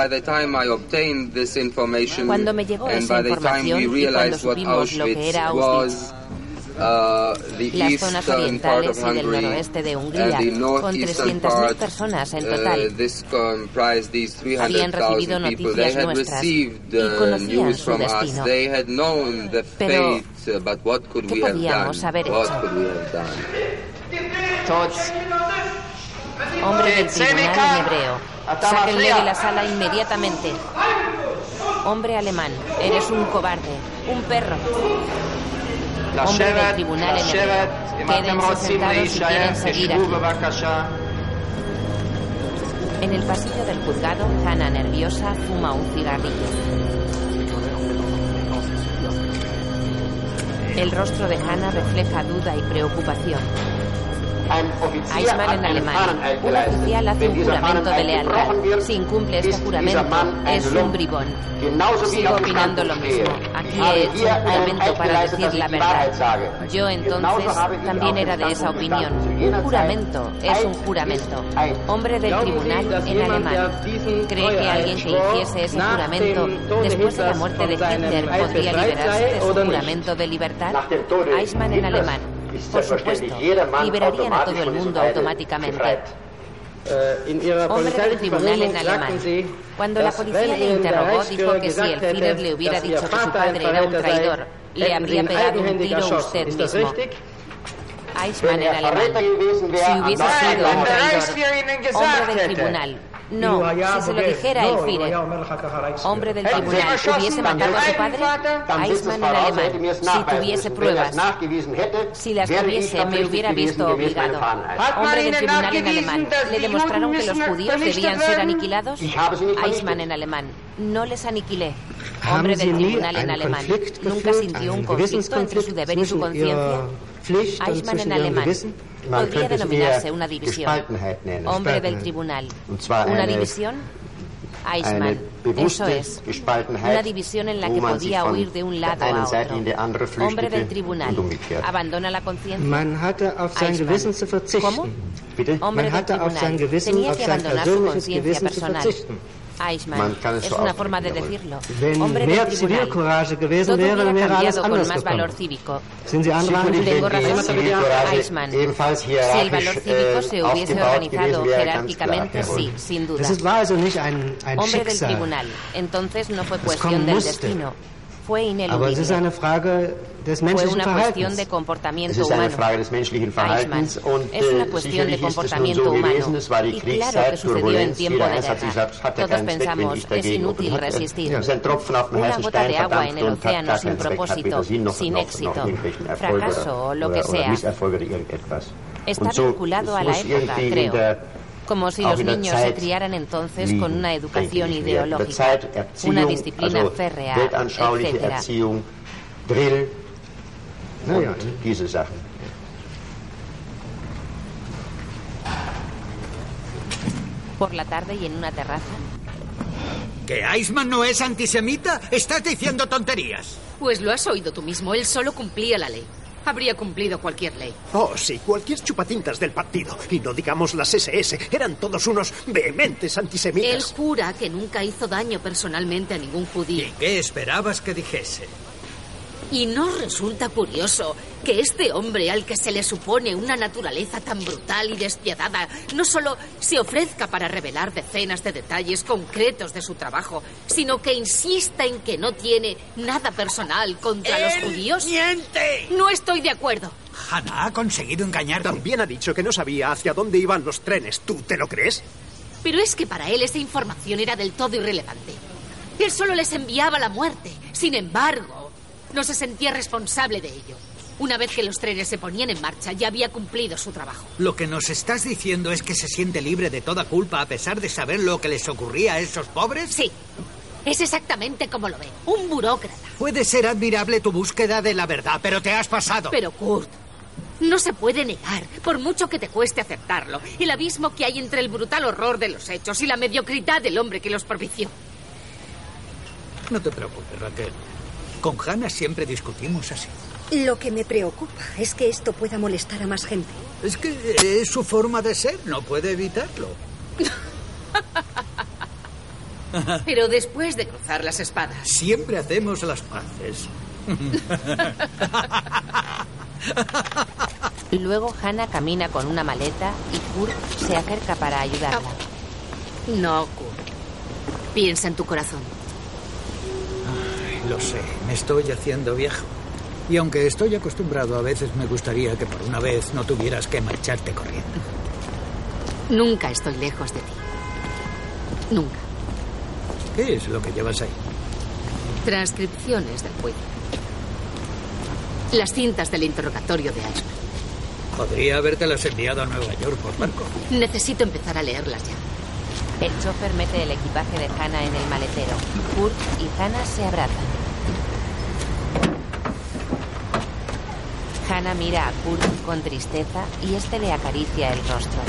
Cuando me llegó esa información y cuando supimos lo que era Auschwitz, las zonas orientales y del noroeste de Hungría, con 300.000 personas en total, habían recibido noticias nuestras y conocían su destino. Pero, ¿qué podíamos haber hecho? Hombre del tribunal en hebreo. Sáquenle de la sala inmediatamente. Hombre alemán, eres un cobarde, un perro. Hombre del tribunal en. En el pasillo del juzgado, Hannah, nerviosa, fuma un cigarrillo. El rostro de Hannah refleja duda y preocupación. Eichmann en alemán. Un oficial hace un juramento de lealtad. Si incumple este juramento, es un bribón. Sigo opinando lo mismo. Aquí he hecho un juramento para decir la verdad. Yo entonces también era de esa opinión. Un juramento es un juramento. Hombre del tribunal en alemán. ¿Cree que alguien que hiciese ese juramento después de la muerte de Hitler podría liberarse de su juramento de libertad? Eichmann en alemán. Por supuesto, liberarían a todo el mundo automáticamente. Hombre del tribunal en alemán. Cuando la policía le interrogó, dijo que si el Führer le hubiera dicho que su padre era un traidor, le habría pegado un tiro usted mismo. Eichmann en alemán. Si hubiese sido un traidor, hombre del tribunal, no, si se lo dijera el Führer. Hombre del tribunal, ¿hubiese matado a su padre? Eichmann en alemán. Si tuviese pruebas. Si las tuviese, me hubiera visto obligado. Hombre del tribunal en alemán. ¿Le demostraron que los judíos debían ser aniquilados? Eichmann en alemán. No les aniquilé. Hombre del tribunal en alemán. Nunca sintió un conflicto entre su deber y su conciencia. Eichmann en alemán. Podría denominarse una división. Hombre del tribunal. Una división. Eichmann. Eso es. Una división en la que podía huir de un lado a otro. Hombre del tribunal. Abandona la conciencia.
Man hatte auf sein
Eichmann.
Gewissen zu verzichten.
¿Cómo?
Bitte?
Hombre
Man
del
hatte auf sein
tribunal.
Gewissen,
Tenía que abandonar su conciencia personal. Eichmann.
Man kann es
Es
so
una forma de decirlo.
Wenn
Hombre
mehr
del tribunal.
Zivilcourage gewesen
Todo
wäre,
hubiera
wäre alles
cambiado con
anders
más
gekommen.
valor cívico.
Sind Sie anderer
Sicherlich,
Tengo razón.
Zivilcourage
Eichmann.
ebenfalls
Si el valor
hierarchisch
cívico
äh,
se hubiese
aufgebaut
organizado
gewesen wäre, ganz klar,
jerárquicamente, sí, sin duda.
Es ist- war also nicht ein, ein
Hombre del
Schicksal.
tribunal. Entonces no fue
Es
cuestión
kommen
del
musste.
destino. Fue
Aber es ist
ineludible.
eine Frage des
Fue
menschlichen
una cuestión
Verhaltens.
de comportamiento
Es ist eine
humano.
Frage des menschlichen Verhaltens
Eichmann.
und
Es una cuestión de comportamiento
so
humano. Y claro que sucedió en tiempo de
eins hat sich
guerra.
er
Todos pensamos, es inútil resistir.
ist ein Tropfen auf dem
Una
heißen
gota
Stein
de agua en el océano sin propósito, sin éxito, fracaso o lo que sea. Está vinculado a la época, creo. Como si
auch
los niños se criaran entonces
liegen,
con una educación ideológica, una disciplina férrea, etc.
Erziehung, Drill
Na
und
ja.
diese Sachen.
Por la tarde y en una terraza,
¿Que Eichmann no es antisemita? Estás diciendo tonterías.
Pues lo has oído tú mismo. Él solo cumplía la ley. Habría cumplido cualquier ley.
Oh, sí, cualquier chupatintas del partido. Y no digamos las SS. Eran todos unos vehementes
Él
antisemitas.
jura que nunca hizo daño personalmente a ningún judío.
¿Qué esperabas que dijese?
¿Y no resulta curioso que este hombre al que se le supone una naturaleza tan brutal y despiadada no solo se ofrezca para revelar decenas de detalles concretos de su trabajo, sino que insista en que no tiene nada personal contra los judíos?
¡Miente!
No estoy de acuerdo.
Hannah ha conseguido engañarte.
También ha dicho que no sabía hacia dónde iban los trenes. ¿Tú te lo crees?
Pero es que para él esa información era del todo irrelevante. Él solo les enviaba la muerte. Sin embargo, no se sentía responsable de ello. Una vez que los trenes se ponían en marcha, ya había cumplido su trabajo.
Lo que nos estás diciendo es que se siente libre de toda culpa a pesar de saber lo que les ocurría a esos pobres.
Sí, es exactamente como lo ve. Un burócrata.
Puede ser admirable tu búsqueda de la verdad, pero te has pasado.
Pero Kurt, no se puede negar, por mucho que te cueste aceptarlo, el abismo que hay entre el brutal horror de los hechos y la mediocridad del hombre que los propició.
No te preocupes, Raquel. Con Hannah siempre discutimos así.
Lo que me preocupa es que esto pueda molestar a más gente.
Es que es su forma de ser, no puede evitarlo.
Pero después de cruzar las espadas,
Siempre hacemos las paces.
Luego Hannah camina con una maleta y Kurt se acerca para ayudarla.
no, Kurt. Piensa en tu corazón.
Lo sé, me estoy haciendo viejo. Y aunque estoy acostumbrado, a veces me gustaría que por una vez no tuvieras que marcharte corriendo.
Nunca estoy lejos de ti. Nunca.
¿Qué es lo que llevas ahí?
Transcripciones del juicio. Las cintas del interrogatorio de Ashman.
Podría habértelas enviado a Nueva York por barco.
Necesito empezar a leerlas ya.
El chofer mete el equipaje de Hannah en el maletero. Kurt y Hannah se abrazan. Hannah mira a Kurt con tristeza y este le acaricia el rostro.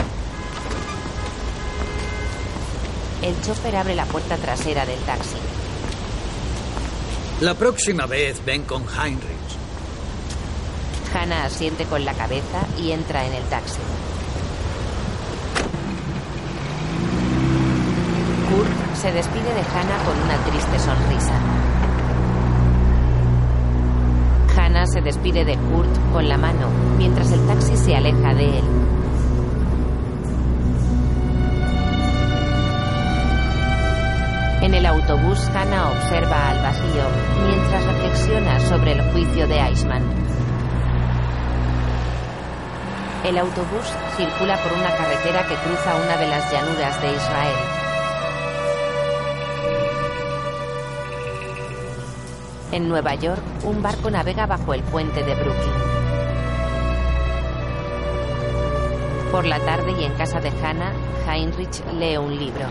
El chofer abre la puerta trasera del taxi.
La próxima vez ven con Heinrich.
Hannah asiente con la cabeza y entra en el taxi. Kurt se despide de Hannah con una triste sonrisa. Hannah se despide de Kurt con la mano mientras el taxi se aleja de él. En el autobús, Hannah observa al vacío mientras reflexiona sobre el juicio de Eichmann. El autobús circula por una carretera que cruza una de las llanuras de Israel. En Nueva York, un barco navega bajo el puente de Brooklyn. Por la tarde y en casa de Hannah, Heinrich lee un libro.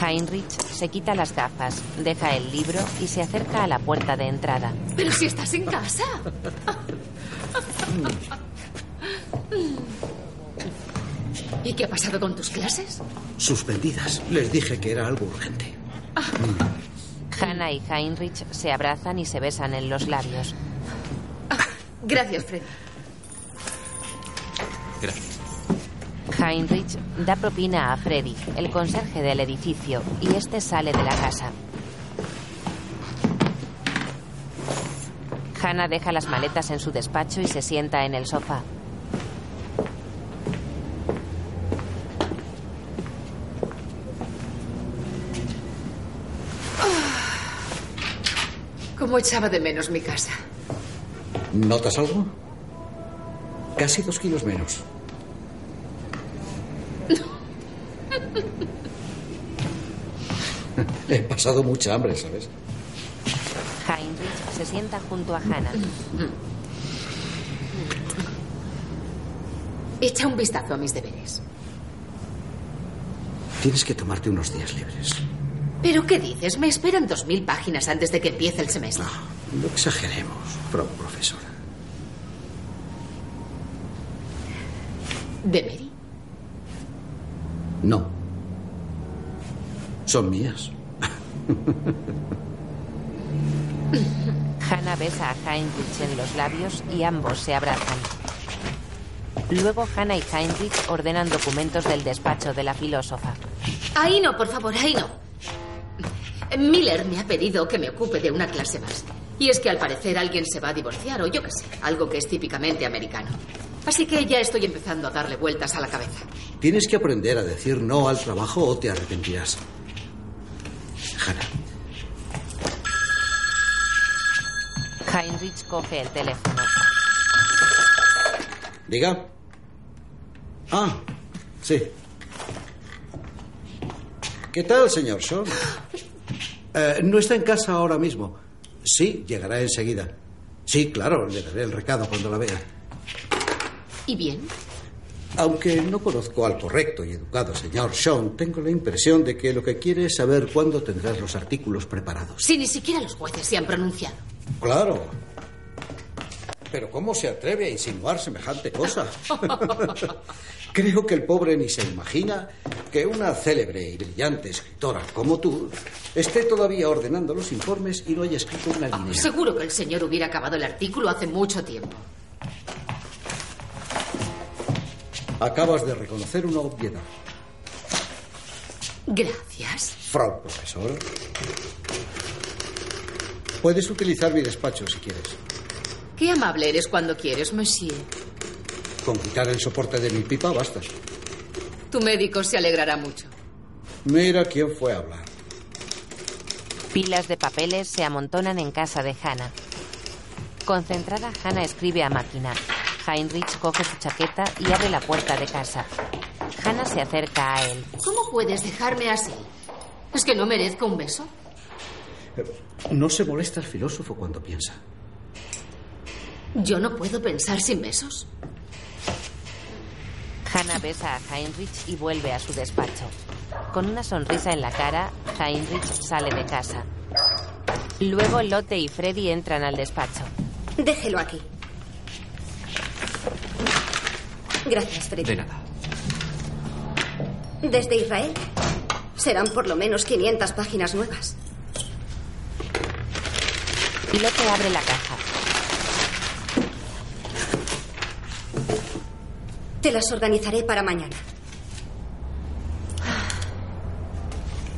Heinrich se quita las gafas, deja el libro y se acerca a la puerta de entrada.
Pero si estás en casa. ¿Y qué ha pasado con tus clases?
Suspendidas. Les dije que era algo urgente.
Hannah y Heinrich se abrazan y se besan en los labios.
Gracias, Freddy.
Gracias.
Heinrich da propina a Freddy, el conserje del edificio, y este sale de la casa. Hannah deja las maletas en su despacho y se sienta en el sofá.
¿Cómo echaba de menos mi casa?
¿Notas algo? Casi dos kilos menos. He pasado mucha hambre, ¿sabes?
Heinrich se sienta junto a Hannah.
Echa un vistazo a mis deberes.
Tienes que tomarte unos días libres.
¿Pero qué dices? Me esperan dos mil páginas antes de que empiece el semestre.
No exageremos, Frau profesora.
¿De Mary?
No. Son mías.
Hannah besa a Heinrich en los labios y ambos se abrazan. Luego Hannah y Heinrich ordenan documentos del despacho de la filósofa.
Ahí no, por favor, ahí no. Miller me ha pedido que me ocupe de una clase más. Y es que al parecer alguien se va a divorciar o yo qué sé, algo que es típicamente americano. Así que ya estoy empezando a darle vueltas a la cabeza.
Tienes que aprender a decir no al trabajo o te arrepentirás. Hannah,
Heinrich coge el teléfono.
diga. Ah, sí. ¿Qué tal, señor Shaw? Eh, no está en casa ahora mismo. Sí, llegará enseguida. Sí, claro, le daré el recado cuando la vea.
¿Y bien?
Aunque no conozco al correcto y educado señor Sean, tengo la impresión de que lo que quiere es saber cuándo tendrás los artículos preparados.
Si ni siquiera los jueces se han pronunciado.
Claro. Pero ¿cómo se atreve a insinuar semejante cosa? Creo que el pobre ni se imagina que una célebre y brillante escritora como tú esté todavía ordenando los informes y no haya escrito una línea.
Seguro que el señor hubiera acabado el artículo hace mucho tiempo.
Acabas de reconocer una obviedad.
Gracias.
Frau profesor. Puedes utilizar mi despacho si quieres.
Qué amable eres cuando quieres, monsieur.
Con quitar el soporte de mi pipa basta.
Tu médico se alegrará mucho.
Mira quién fue a hablar.
Pilas de papeles se amontonan en casa de Hannah. Concentrada, Hannah escribe a máquina. Heinrich coge su chaqueta y abre la puerta de casa. Hannah se acerca a él.
¿Cómo puedes dejarme así? ¿Es que no merezco un beso?
No se molesta el filósofo cuando piensa.
¿Yo no puedo pensar sin besos?
Hannah besa a Heinrich y vuelve a su despacho. Con una sonrisa en la cara, Heinrich sale de casa. Luego Lotte y Freddy entran al despacho.
Déjelo aquí. Gracias, Freddy.
De nada.
Desde Israel. Serán por lo menos 500 páginas nuevas.
Lotte abre la caja.
Te las organizaré para mañana.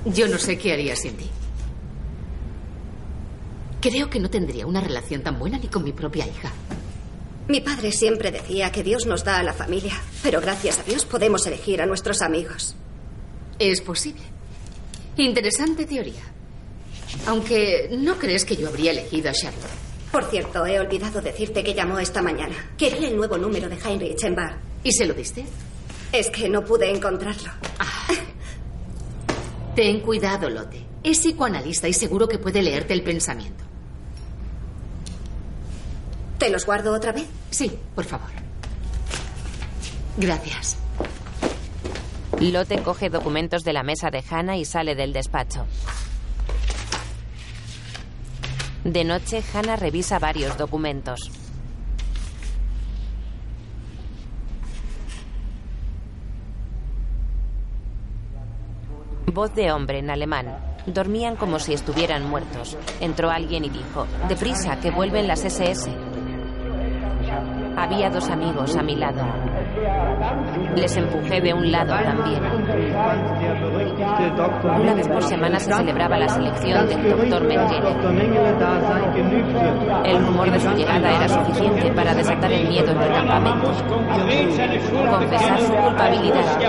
Yo no sé qué haría sin ti. Creo que no tendría una relación tan buena ni con mi propia hija.
Mi padre siempre decía que Dios nos da a la familia, pero gracias a Dios podemos elegir a nuestros amigos.
Es posible. Interesante teoría. Aunque no crees que yo habría elegido a Charlotte.
Por cierto, he olvidado decirte que llamó esta mañana. Quería el nuevo número de Heinrich en bar.
¿Y se lo diste?
Es que no pude encontrarlo.
Ten cuidado, Lotte. Es psicoanalista y seguro que puede leerte el pensamiento.
¿Te los guardo otra vez?
Sí, por favor. Gracias.
Lotte coge documentos de la mesa de Hannah y sale del despacho. De noche, Hannah revisa varios documentos. Voz de hombre en alemán. Dormían como si estuvieran muertos. Entró alguien y dijo, deprisa, que vuelven las SS. Había dos amigos a mi lado. Les empujé de un lado también. Una vez por semana se celebraba la selección del doctor Mengele. El rumor de su llegada era suficiente para desatar el miedo en el campamento. Confesar su culpabilidad.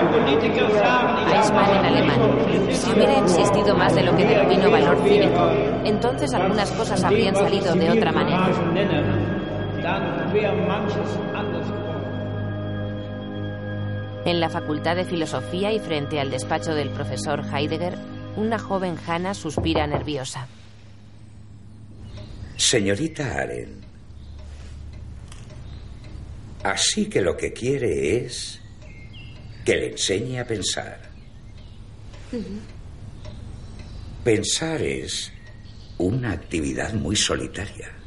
Eichmann en alemán. Si hubiera existido más de lo que denomino valor cívico, entonces algunas cosas habrían salido de otra manera. En la Facultad de Filosofía y frente al despacho del profesor Heidegger, una joven Hannah suspira nerviosa.
Señorita Aren, así que lo que quiere es que le enseñe a pensar. Pensar es una actividad muy solitaria.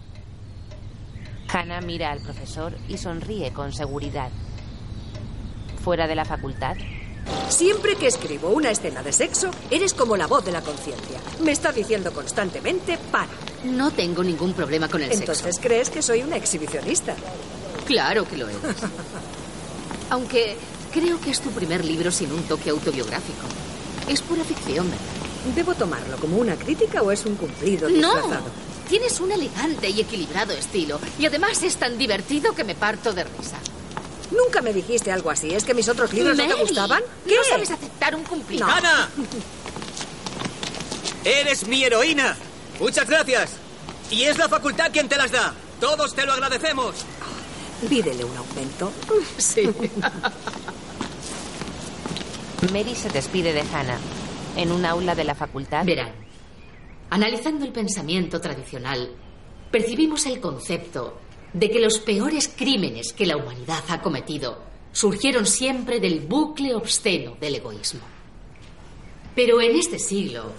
Hannah mira al profesor y sonríe con seguridad. Fuera de la facultad,
Siempre que escribo una escena de sexo, eres como la voz de la conciencia. Me está diciendo constantemente, para.
No tengo ningún problema con el
Entonces
sexo.
crees que soy una exhibicionista.
Claro que lo eres. Aunque creo que es tu primer libro sin un toque autobiográfico. Es pura ficción, ¿verdad?
¿Debo tomarlo como una crítica o es un cumplido
No. Tienes un elegante y equilibrado estilo. Y además es tan divertido que me parto de risa.
Nunca me dijiste algo así. ¿Es que mis otros libros no
Mary,
te gustaban? ¿Qué?
No sabes aceptar un cumplido.
¡Ana! ¡Eres mi heroína! Muchas gracias. Y es la facultad quien te las da. Todos te lo agradecemos.
Pídele un aumento.
Sí.
Mary se despide de Hannah. En un aula de la facultad.
Verán, analizando el pensamiento tradicional, percibimos el concepto de que los peores crímenes que la humanidad ha cometido surgieron siempre del bucle obsceno del egoísmo. Pero en este siglo,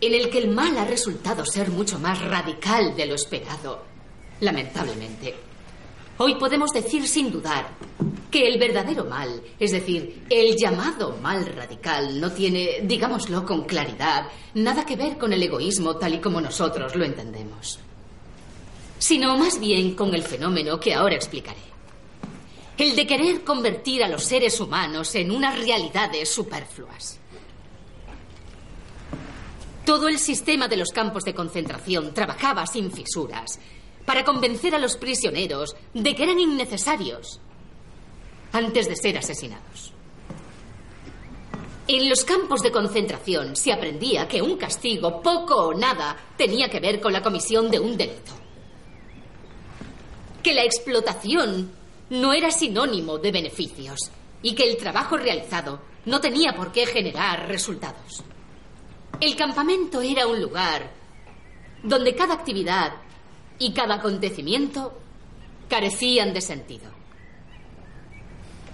en el que el mal ha resultado ser mucho más radical de lo esperado, lamentablemente, hoy podemos decir sin dudar que el verdadero mal, es decir, el llamado mal radical, no tiene, digámoslo con claridad, nada que ver con el egoísmo tal y como nosotros lo entendemos, sino más bien con el fenómeno que ahora explicaré. El de querer convertir a los seres humanos en unas realidades superfluas. Todo el sistema de los campos de concentración trabajaba sin fisuras para convencer a los prisioneros de que eran innecesarios antes de ser asesinados. En los campos de concentración se aprendía que un castigo, poco o nada, tenía que ver con la comisión de un delito. Que la explotación no era sinónimo de beneficios y que el trabajo realizado no tenía por qué generar resultados. El campamento era un lugar donde cada actividad y cada acontecimiento carecían de sentido.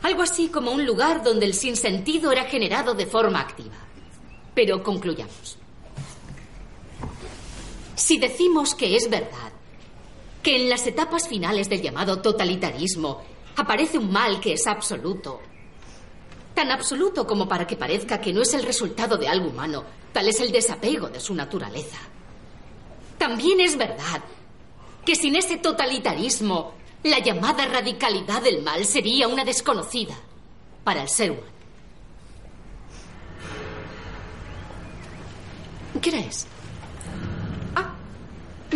Algo así como un lugar donde el sinsentido era generado de forma activa. Pero concluyamos. Si decimos que es verdad que en las etapas finales del llamado totalitarismo aparece un mal que es absoluto, tan absoluto como para que parezca que no es el resultado de algo humano, tal es el desapego de su naturaleza. También es verdad que sin ese totalitarismo, la llamada radicalidad del mal sería una desconocida para el ser humano. ¿Qué hora es? Ah,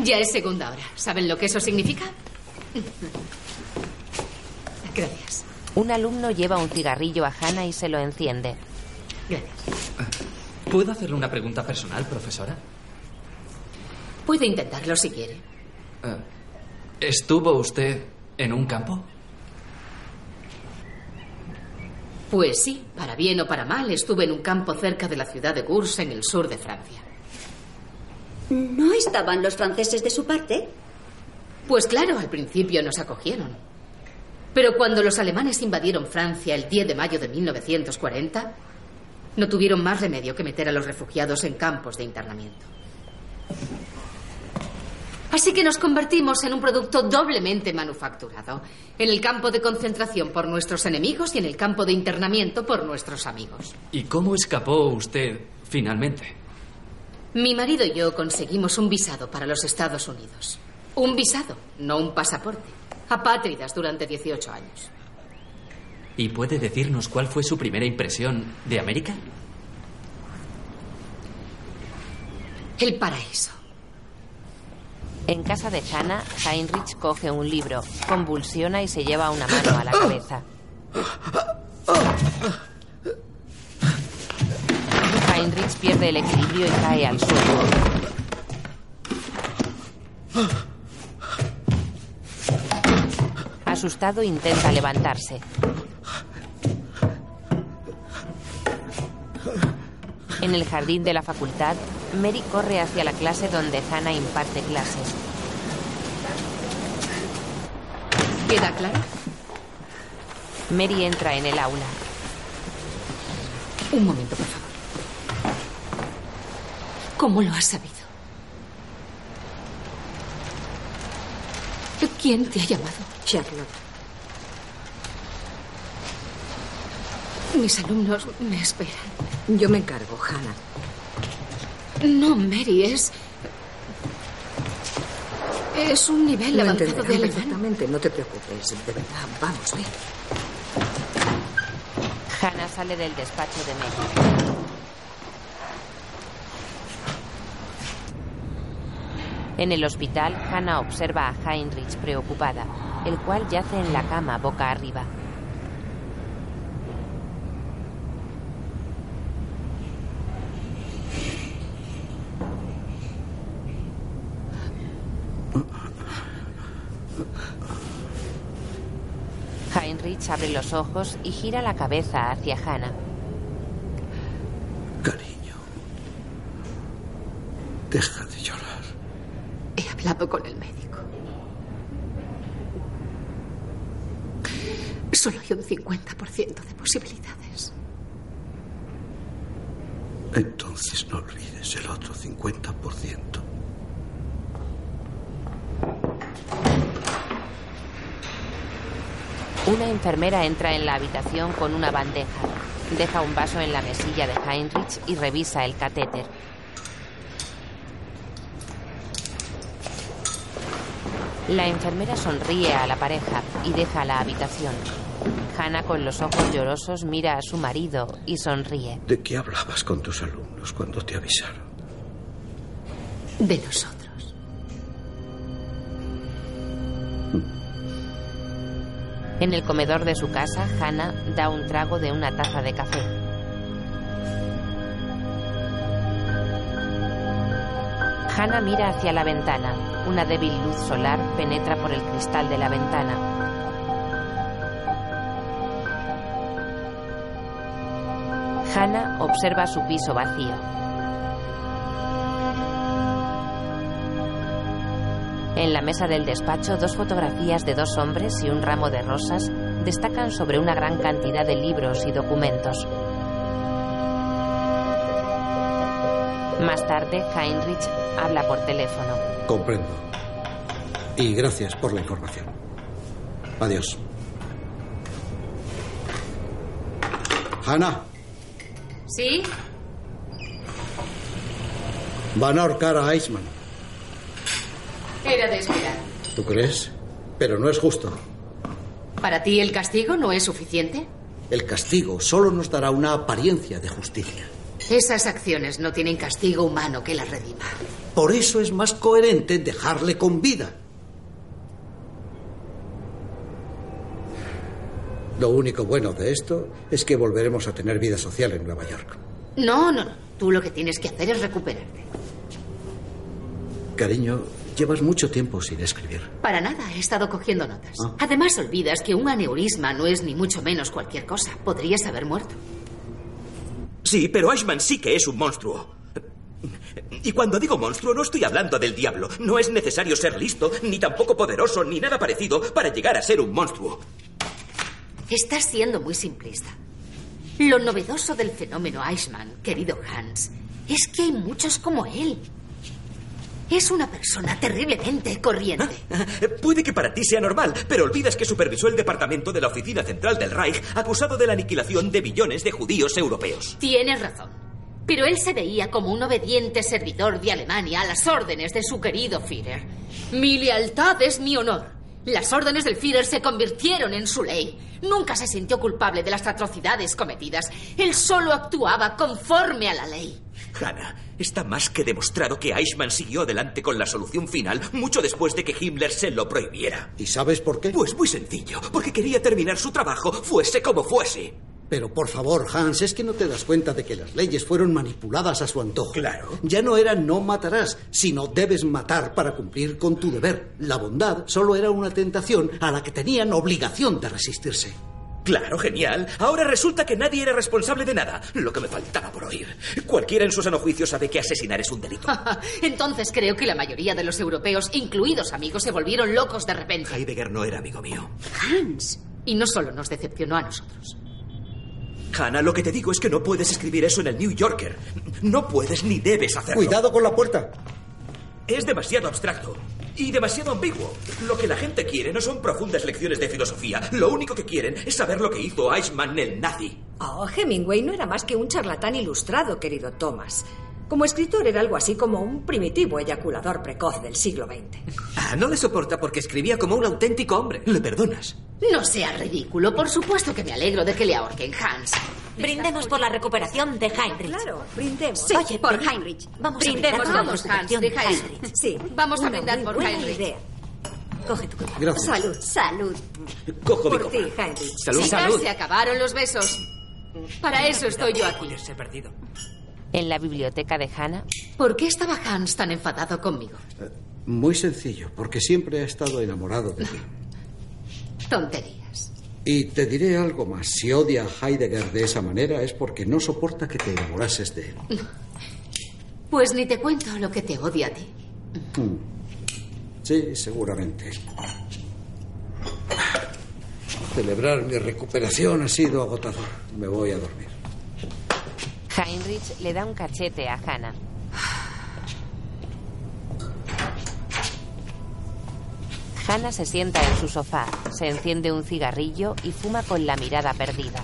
ya es segunda hora. ¿Saben lo que eso significa? Gracias.
Un alumno lleva un cigarrillo a Hannah y se lo enciende.
Gracias.
¿Puedo hacerle una pregunta personal, profesora?
Puede intentarlo si quiere.
Eh, ¿Estuvo usted en un campo?
Pues sí, para bien o para mal, estuve en un campo cerca de la ciudad de Gurs, en el sur de Francia.
¿No estaban los franceses de su parte?
Pues claro, al principio nos acogieron. Pero cuando los alemanes invadieron Francia el 10 de mayo de 1940, No tuvieron más remedio que meter a los refugiados en campos de internamiento. Así que nos convertimos en un producto doblemente manufacturado. En el campo de concentración por nuestros enemigos y en el campo de internamiento por nuestros amigos.
¿Y cómo escapó usted finalmente?
Mi marido y yo conseguimos un visado para los Estados Unidos. Un visado, no un pasaporte. Apátridas durante 18 años.
¿Y puede decirnos cuál fue su primera impresión de América?
El paraíso.
En casa de Hannah, Heinrich coge un libro, convulsiona y se lleva una mano a la cabeza. Heinrich pierde el equilibrio y cae al suelo. Asustado intenta levantarse. En el jardín de la facultad, Mary corre hacia la clase donde Hannah imparte clases.
¿Queda claro?
Mary entra en el aula.
Un momento, por favor. ¿Cómo lo has sabido? ¿Quién te ha llamado?
Charlotte.
Mis alumnos me esperan.
Yo me encargo, Hannah.
No, Mary, es. Es un nivel
Lo
avanzado de
perfectamente, no te preocupes. De verdad, vamos, ven.
Hannah sale del despacho de Mary. En el hospital, Hannah observa a Heinrich preocupada, el cual yace en la cama boca arriba. Heinrich abre los ojos y gira la cabeza hacia Hannah.
Cariño. Deja de llorar.
He hablado con el médico. Solo hay un 50% de posibilidades.
Entonces no olvides el otro 50%.
Una enfermera entra en la habitación con una bandeja. Deja un vaso en la mesilla de Heinrich y revisa el catéter. La enfermera sonríe a la pareja y deja la habitación. Hannah, con los ojos llorosos, mira a su marido y sonríe.
¿De qué hablabas con tus alumnos cuando te avisaron?
De nosotros.
En el comedor de su casa, Hannah da un trago de una taza de café. Hannah mira hacia la ventana. Una débil luz solar penetra por el cristal de la ventana. Hannah observa su piso vacío. En la mesa del despacho, dos fotografías de dos hombres y un ramo de rosas destacan sobre una gran cantidad de libros y documentos. Más tarde, Heinrich habla por teléfono.
Comprendo. Y gracias por la información. Adiós. Hannah,
¿Sí?
van a ahorcar a Eichmann.
Era de esperar.
¿Tú crees? Pero no es justo.
¿Para ti el castigo no es suficiente?
El castigo solo nos dará una apariencia de justicia.
Esas acciones no tienen castigo humano que las redima.
Por eso es más coherente dejarle con vida. Lo único bueno de esto es que volveremos a tener vida social en Nueva York.
No, no, no. Tú lo que tienes que hacer es recuperarte.
Cariño, llevas mucho tiempo sin escribir.
Para nada, he estado cogiendo notas.
Ah.
Además, olvidas que un aneurisma no es ni mucho menos cualquier cosa. Podrías haber muerto.
Sí, pero Ashman sí que es un monstruo. Y cuando digo monstruo no estoy hablando del diablo. No es necesario ser listo, ni tampoco poderoso, ni nada parecido para llegar a ser un monstruo.
Estás siendo muy simplista. Lo novedoso del fenómeno Eichmann, querido Hans, es que hay muchos como él. Es una persona terriblemente corriente.
Puede que para ti sea normal, pero olvidas que supervisó el departamento de la Oficina Central del Reich acusado de la aniquilación de millones de judíos europeos.
Tienes razón. Pero él se veía como un obediente servidor de Alemania a las órdenes de su querido Führer. Mi lealtad es mi honor. Las órdenes del Führer se convirtieron en su ley. Nunca se sintió culpable de las atrocidades cometidas. Él solo actuaba conforme a la ley.
Hanna, está más que demostrado que Eichmann siguió adelante con la solución final mucho después de que Himmler se lo prohibiera.
¿Y sabes por qué?
Pues muy sencillo, porque quería terminar su trabajo, fuese como fuese.
Pero por favor, Hans, es que no te das cuenta de que las leyes fueron manipuladas a su antojo.
Claro.
Ya no era no matarás, sino debes matar para cumplir con tu deber. La bondad solo era una tentación a la que tenían obligación de resistirse.
Claro, genial. Ahora resulta que nadie era responsable de nada. Lo que me faltaba por oír. Cualquiera en su sano juicio sabe que asesinar es un delito.
Entonces creo que la mayoría de los europeos, incluidos amigos, se volvieron locos de repente.
Heidegger no era amigo mío.
Hans. Y no solo nos decepcionó a nosotros.
Hannah, lo que te digo es que no puedes escribir eso en el New Yorker. No puedes ni debes hacerlo.
Cuidado con la puerta.
Es demasiado abstracto y demasiado ambiguo. Lo que la gente quiere no son profundas lecciones de filosofía. Lo único que quieren es saber lo que hizo Eichmann el nazi.
Oh, Hemingway no era más que un charlatán ilustrado, querido Thomas. Como escritor era algo así como un primitivo eyaculador precoz del siglo XX.
Ah, no le soporta porque escribía como un auténtico hombre.
¿Le perdonas?
No sea ridículo. Por supuesto que me alegro de que le ahorquen, Hans.
Brindemos por la recuperación de Heinrich.
Claro, brindemos.
Sí, Oye, por Heinrich. Vamos
Brindemos
a brindar por la recuperación de. Heinrich.
Sí.
Vamos a brindar por
buena
Heinrich.
idea. Coge tu copa.
Gracias.
Salud.
Salud.
Cojo mi
Por
copa.
ti, Heinrich.
Salud,
Chicas,
salud.
se acabaron los besos. Para eso estoy yo aquí.
Se ha perdido.
En la biblioteca de Hannah,
¿Por qué estaba Hans tan enfadado conmigo?
Muy sencillo, porque siempre ha estado enamorado de ti.
Tonterías.
Y te diré algo más. Si odia a Heidegger de esa manera es porque no soporta que te enamorases de él.
Pues ni te cuento lo que te odia a ti.
Hmm. Sí, seguramente. Celebrar mi recuperación ha sido agotador. Me voy a dormir.
Heinrich le da un cachete a Hannah. Hannah se sienta en su sofá, se enciende un cigarrillo y fuma con la mirada perdida.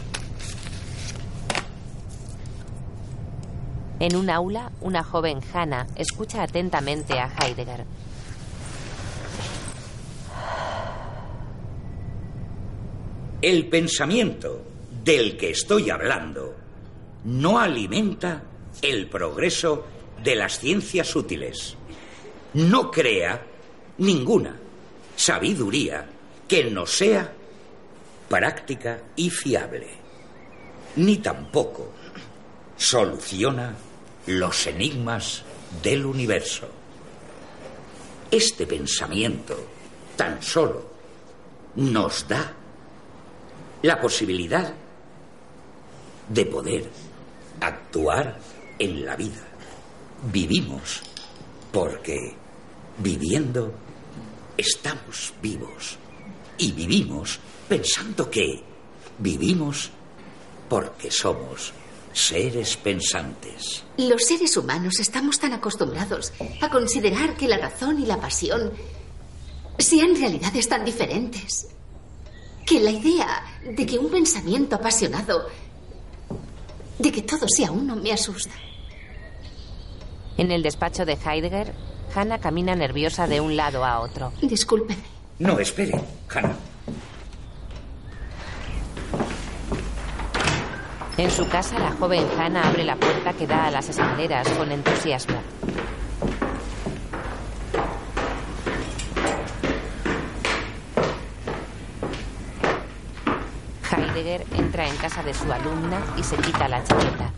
En un aula, una joven Hannah escucha atentamente a Heidegger.
El pensamiento del que estoy hablando no alimenta el progreso de las ciencias útiles. No crea ninguna sabiduría que no sea práctica y fiable. Ni tampoco soluciona los enigmas del universo. Este pensamiento tan solo nos da la posibilidad de poder actuar en la vida. Vivimos porque viviendo estamos vivos. Y vivimos pensando que vivimos porque somos seres pensantes.
Los seres humanos estamos tan acostumbrados a considerar que la razón y la pasión sean realidades tan diferentes. Que la idea de que un pensamiento apasionado, de que todo sea uno, me asusta.
En el despacho de Heidegger, Hannah camina nerviosa de un lado a otro.
Discúlpeme.
No, espere, Hannah.
En su casa, la joven Hannah abre la puerta que da a las escaleras con entusiasmo. Entra en casa de su alumna y se quita la chaqueta.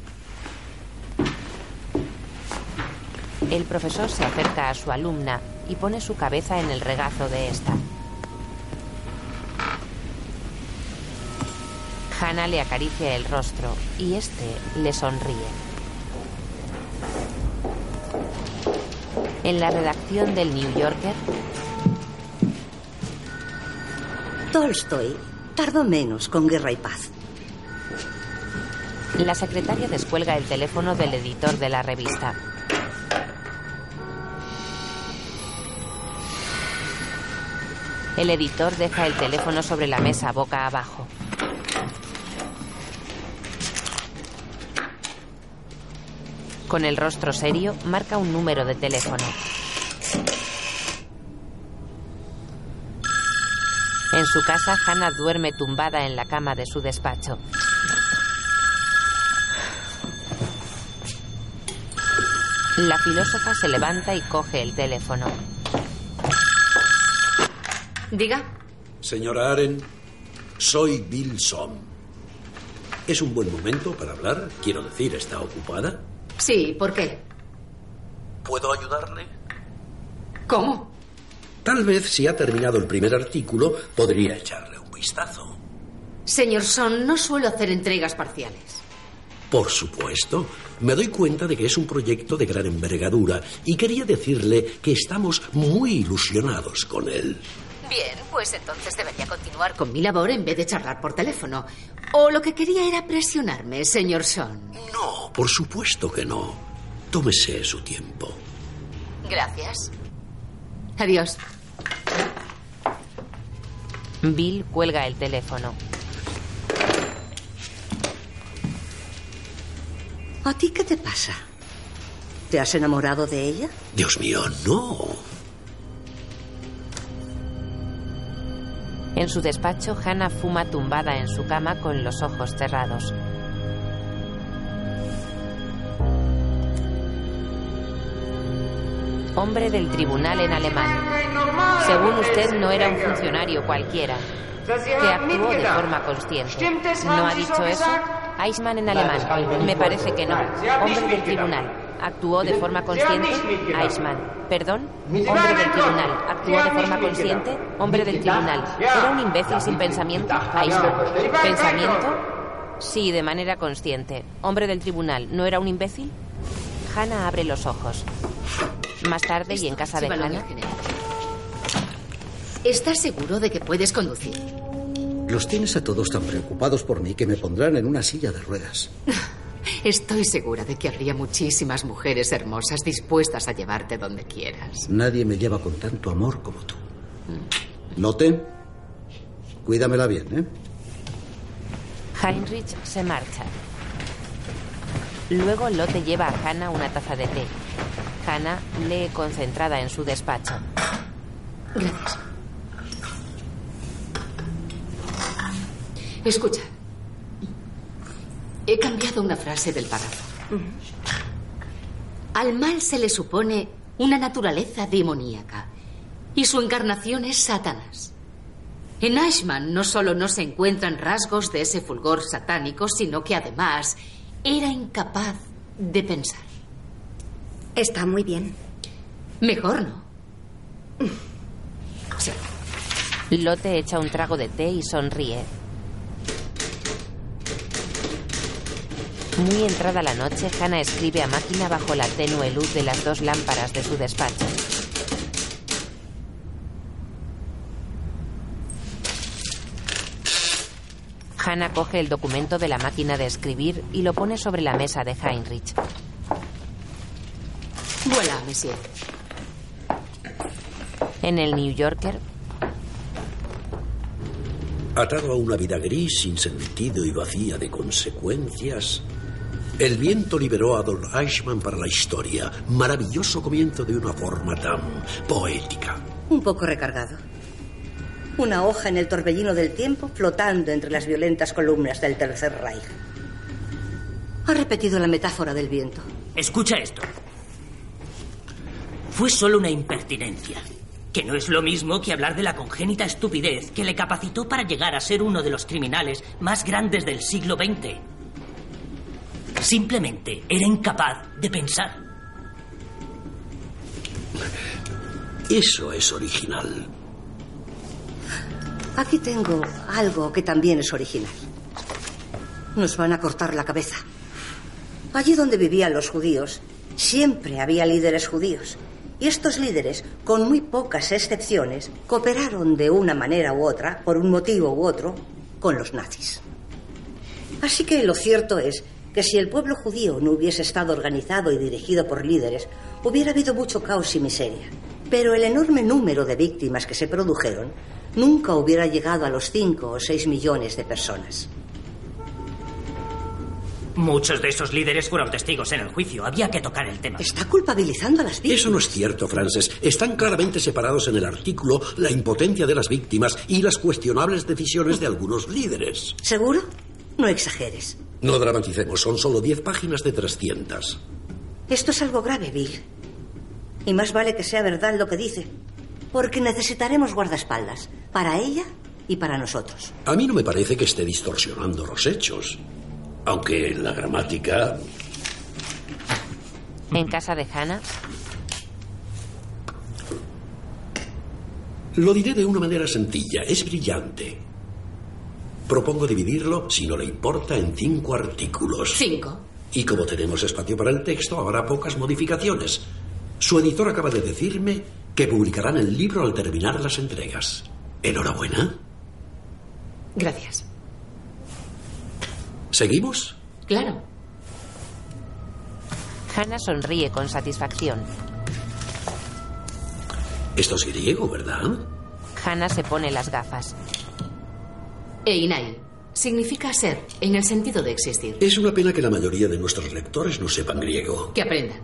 El profesor se acerca a su alumna y pone su cabeza en el regazo de esta. Hannah le acaricia el rostro y este le sonríe. En la redacción del New Yorker,
Tolstoy tardó menos con Guerra y Paz.
La secretaria descuelga el teléfono del editor de la revista. El editor deja el teléfono sobre la mesa boca abajo. Con el rostro serio, marca un número de teléfono. En su casa, Hannah duerme tumbada en la cama de su despacho. La filósofa se levanta y coge el teléfono.
Diga.
Señora Aren, soy Bill Som. ¿Es un buen momento para hablar? Quiero decir, ¿está ocupada?
Sí, ¿por qué?
¿Puedo ayudarle?
¿Cómo?
Tal vez si ha terminado el primer artículo, podría echarle un vistazo.
Señor Son, no suelo hacer entregas parciales.
Por supuesto. Me doy cuenta de que es un proyecto de gran envergadura y quería decirle que estamos muy ilusionados con él.
Bien, pues entonces debería continuar con mi labor en vez de charlar por teléfono. O lo que quería era presionarme, señor Son.
No, por supuesto que no. Tómese su tiempo.
Gracias. Adiós.
Bill cuelga el teléfono.
¿A ti qué te pasa? ¿Te has enamorado de ella?
Dios mío, no.
En su despacho, Hannah fuma tumbada en su cama con los ojos cerrados. Hombre del tribunal en alemán. Según usted, no era un funcionario cualquiera, que actuó de forma consciente. ¿No ha dicho eso? Eichmann en alemán. Me parece que no. Hombre del tribunal. ¿Actuó de forma consciente? Eichmann. ¿Perdón? Hombre del tribunal. ¿Actuó de forma consciente? Hombre del tribunal. ¿Era un imbécil sin pensamiento? Eichmann. ¿Pensamiento? Sí, de manera consciente. Hombre del tribunal. ¿No era un imbécil? Hannah abre los ojos. Más tarde y en casa de Hannah.
¿Estás seguro de que puedes conducir?
Los tienes a todos tan preocupados por mí que me pondrán en una silla de ruedas.
Estoy segura de que habría muchísimas mujeres hermosas dispuestas a llevarte donde quieras.
Nadie me lleva con tanto amor como tú. Lotte, cuídamela bien, ¿eh?
Heinrich se marcha. Luego Lotte lleva a Hannah una taza de té. Hannah lee concentrada en su despacho.
Gracias. Escucha. He cambiado una frase del párrafo. Al mal se le supone una naturaleza demoníaca y su encarnación es Satanás. En Eichmann no solo no se encuentran rasgos de ese fulgor satánico, sino que además era incapaz de pensar.
Está muy bien.
Mejor no. Sí.
Lotte echa un trago de té y sonríe. Muy entrada la noche, Hannah escribe a máquina bajo la tenue luz de las dos lámparas de su despacho. Hannah coge el documento de la máquina de escribir y lo pone sobre la mesa de Heinrich.
Voilà, monsieur.
En el New Yorker,
Atado a una vida gris, sin sentido y vacía de consecuencias, el viento liberó a Adolf Eichmann para la historia. Maravilloso comienzo de una forma tan poética.
Un poco recargado. Una hoja en el torbellino del tiempo flotando entre las violentas columnas del Tercer Reich. Ha repetido la metáfora del viento.
Escucha esto. Fue solo una impertinencia. Que no es lo mismo que hablar de la congénita estupidez que le capacitó para llegar a ser uno de los criminales más grandes del siglo XX. Simplemente era incapaz de pensar.
Eso es original.
Aquí tengo algo que también es original. Nos van a cortar la cabeza. Allí donde vivían los judíos, siempre había líderes judíos. Y estos líderes, con muy pocas excepciones, cooperaron de una manera u otra, por un motivo u otro, con los nazis. Así que lo cierto es que si el pueblo judío no hubiese estado organizado y dirigido por líderes, hubiera habido mucho caos y miseria. Pero el enorme número de víctimas que se produjeron nunca hubiera llegado a los 5 o 6 millones de personas.
Muchos de esos líderes fueron testigos en el juicio. Había que tocar el tema.
Está culpabilizando a las víctimas.
Eso no es cierto, Frances. Están claramente separados en el artículo la impotencia de las víctimas y las cuestionables decisiones de algunos líderes.
¿Seguro? No exageres.
No dramaticemos, son solo 10 páginas de 300.
Esto es algo grave, Bill. Y más vale que sea verdad lo que dice. Porque necesitaremos guardaespaldas. Para ella y para nosotros.
A mí no me parece que esté distorsionando los hechos. Aunque la gramática...
En casa de Hannah,
Lo diré de una manera sencilla, es brillante. Propongo dividirlo, si no le importa, en cinco artículos.
Cinco.
Y como tenemos espacio para el texto, habrá pocas modificaciones. Su editor acaba de decirme que publicarán el libro al terminar las entregas. Enhorabuena.
Gracias.
¿Seguimos?
Claro.
Hannah sonríe con satisfacción.
Esto es griego, ¿verdad?
Hannah se pone las gafas.
Einai significa ser, en el sentido de existir.
Es una pena que la mayoría de nuestros lectores no sepan griego.
Que aprendan.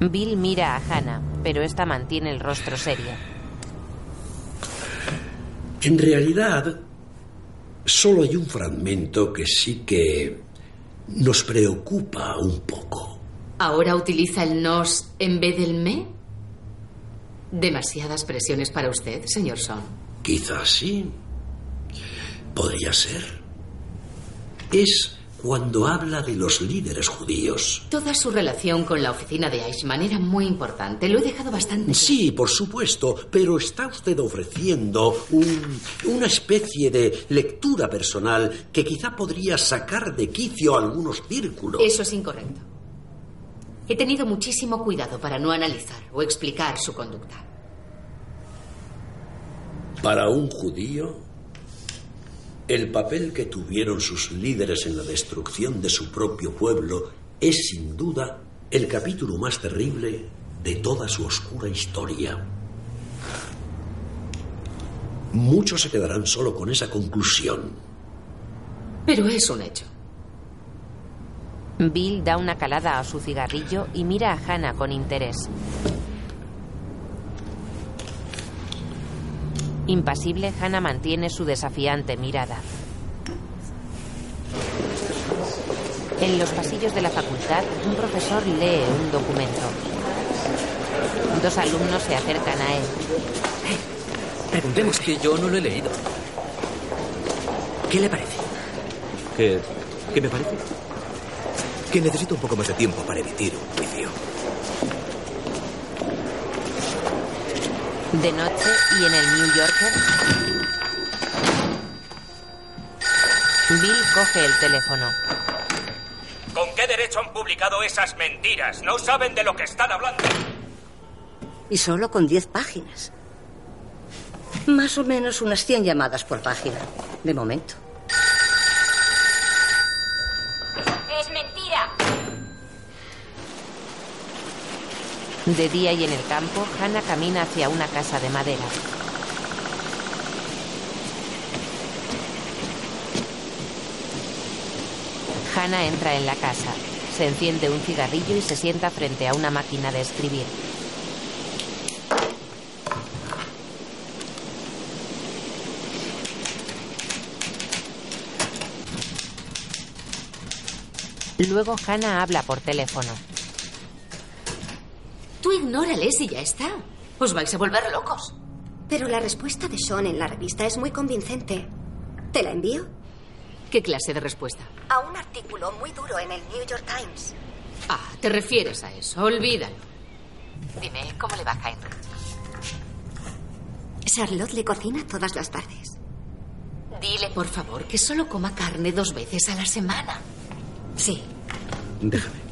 Bill mira a Hannah, pero esta mantiene el rostro serio.
En realidad, solo hay un fragmento que sí que nos preocupa un poco.
¿Ahora utiliza el nos en vez del me? Demasiadas presiones para usted, señor Son.
Quizás sí. Podría ser. Es cuando habla de los líderes judíos.
Toda su relación con la oficina de Eichmann era muy importante. Lo he dejado bastante.
Sí, por supuesto, pero está usted ofreciendo un- una especie de lectura personal que quizá podría sacar de quicio algunos círculos.
Eso es incorrecto. He tenido muchísimo cuidado para no analizar o explicar su conducta.
Para un judío, el papel que tuvieron sus líderes en la destrucción de su propio pueblo es sin duda el capítulo más terrible de toda su oscura historia. Muchos se quedarán solo con esa conclusión.
Pero es un hecho.
Bill da una calada a su cigarrillo y mira a Hannah con interés. Impasible, Hannah mantiene su desafiante mirada. En los pasillos de la facultad, un profesor lee un documento. Dos alumnos se acercan a él.
Preguntemos que yo no lo he leído. ¿Qué le parece?
¿Qué, ¿Qué me parece? Que necesito un poco más de tiempo para emitir un juicio.
De noche y en el New Yorker, Bill coge el teléfono.
¿Con qué derecho han publicado esas mentiras? No saben de lo que están hablando.
Y solo con 10 páginas. Más o menos unas 100 llamadas por página, de momento.
De día y en el campo, Hannah camina hacia una casa de madera. Hannah entra en la casa, se enciende un cigarrillo y se sienta frente a una máquina de escribir. Luego Hannah habla por teléfono.
Ignórales y ya está. Os vais a volver locos.
Pero la respuesta de Sean en la revista es muy convincente. ¿Te la envío?
¿Qué clase de respuesta?
A un artículo muy duro en el New York Times.
Ah, te refieres a eso. Olvídalo.
Dime, ¿cómo le va a Heinrich?
Charlotte le cocina todas las tardes.
Dile, por favor, que solo coma carne dos veces a la semana.
Sí.
Déjame.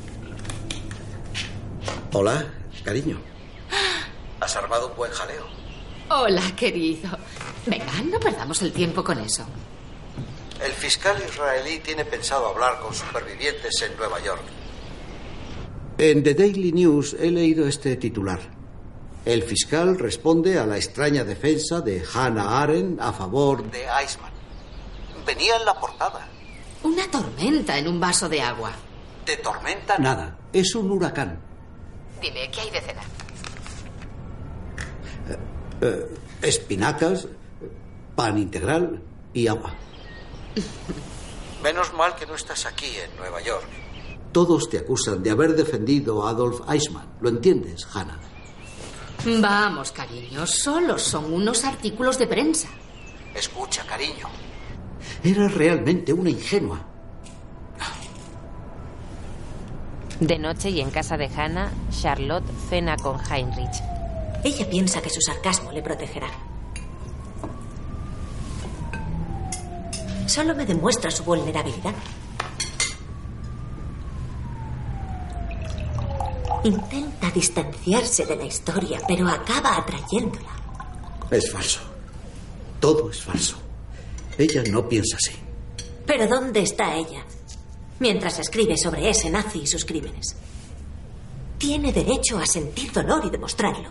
Hola, cariño. ¿Has armado un buen jaleo?
Hola, querido. Venga, no perdamos el tiempo con eso.
El fiscal israelí tiene pensado hablar con supervivientes en Nueva York. En The Daily News he leído este titular. El fiscal responde a la extraña defensa de Hannah Arendt a favor de Iceman. Venía en la portada.
Una tormenta en un vaso de agua.
De tormenta nada. Es un huracán.
Dime, ¿qué hay de cenar?
Eh, espinacas, pan integral y agua. Menos mal que no estás aquí en Nueva York. Todos te acusan de haber defendido a Adolf Eichmann. ¿Lo entiendes, Hannah?
Vamos, cariño, solo son unos artículos de prensa.
Escucha, cariño. Era realmente una ingenua.
De noche y en casa de Hannah, Charlotte cena con Heinrich.
Ella piensa que su sarcasmo le protegerá. Solo me demuestra su vulnerabilidad. Intenta distanciarse de la historia, pero acaba atrayéndola.
Es falso. Todo es falso. Ella no piensa así.
Pero ¿dónde está ella? Mientras escribe sobre ese nazi y sus crímenes. Tiene derecho a sentir dolor y demostrarlo.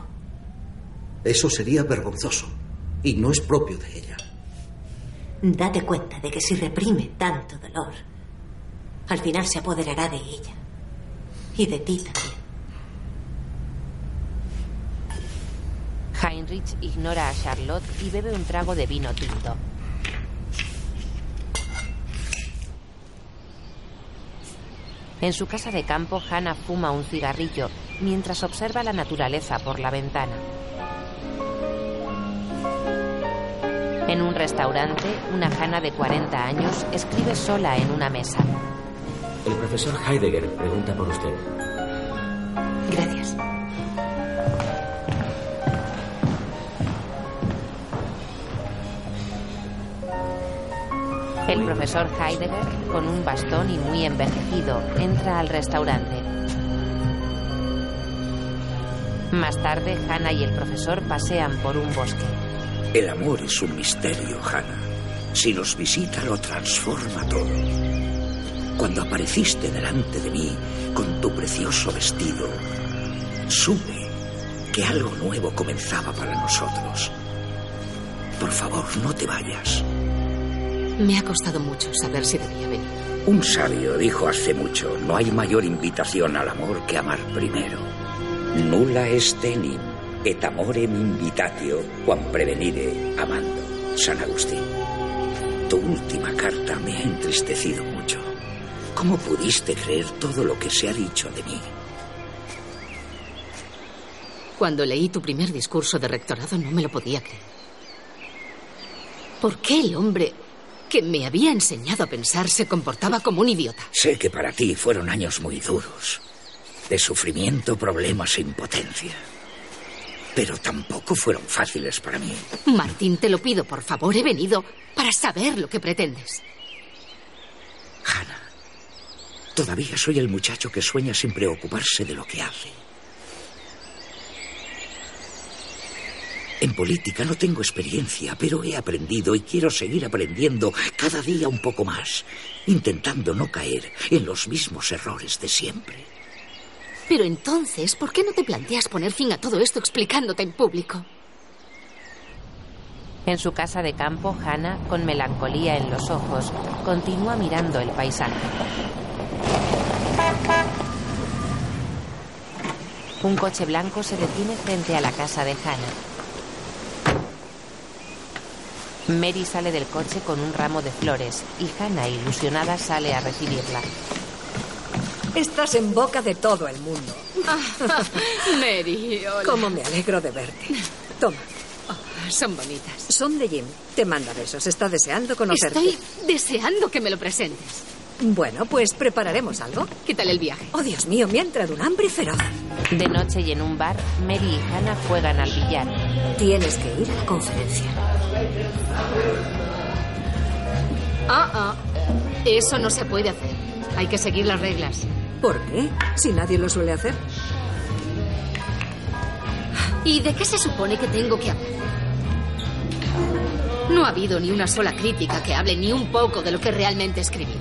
Eso sería vergonzoso. Y no es propio de ella.
Date cuenta de que si reprime tanto dolor, al final se apoderará de ella. Y de ti también.
Heinrich ignora a Charlotte y bebe un trago de vino tinto. En su casa de campo, Hannah fuma un cigarrillo mientras observa la naturaleza por la ventana. En un restaurante, una Hannah de 40 años escribe sola en una mesa.
El profesor Heidegger pregunta por usted.
El profesor Heidegger, con un bastón y muy envejecido, entra al restaurante. Más tarde, Hannah y el profesor pasean por un bosque.
El amor es un misterio, Hannah. Si nos visita, lo transforma todo. Cuando apareciste delante de mí con tu precioso vestido, supe que algo nuevo comenzaba para nosotros. Por favor, no te vayas.
Me ha costado mucho saber si debía venir.
Un sabio dijo hace mucho, no hay mayor invitación al amor que amar primero. Nulla est enim, et amorem invitatio, quam prevenire amando. San Agustín. Tu última carta me ha entristecido mucho. ¿Cómo pudiste creer todo lo que se ha dicho de mí?
Cuando leí tu primer discurso de rectorado no me lo podía creer. ¿Por qué el hombre que me había enseñado a pensar se comportaba como un idiota?
Sé que para ti fueron años muy duros, de sufrimiento, problemas e impotencia. Pero tampoco fueron fáciles para mí.
Martín, te lo pido, por favor. He venido para saber lo que pretendes.
Todavía soy el muchacho que sueña sin preocuparse de lo que hace. En política no tengo experiencia, pero he aprendido y quiero seguir aprendiendo cada día un poco más, intentando no caer en los mismos errores de siempre.
Pero entonces, ¿por qué no te planteas poner fin a todo esto explicándote en público?
En su casa de campo, Hannah, con melancolía en los ojos, continúa mirando el paisaje. Un coche blanco se detiene frente a la casa de Hannah. Mary sale del coche con un ramo de flores y Hannah, ilusionada, sale a recibirla.
Estás en boca de todo el mundo.
Mary, hola.
Cómo me alegro de verte. Toma.
Oh, son bonitas.
Son de Jim. Te manda besos. Está deseando conocerte.
Estoy deseando que me lo presentes.
Bueno, pues prepararemos algo.
¿Qué tal el viaje?
Oh, Dios mío, me ha entrado un hambre feroz.
De noche y en un bar, Mary y Hannah juegan al billar.
Tienes que ir a la conferencia.
Ah, ah. Eso no se puede hacer. Hay que seguir las reglas.
¿Por qué? Si nadie lo suele hacer.
¿Y de qué se supone que tengo que hablar? No ha habido ni una sola crítica que hable ni un poco de lo que realmente escribí.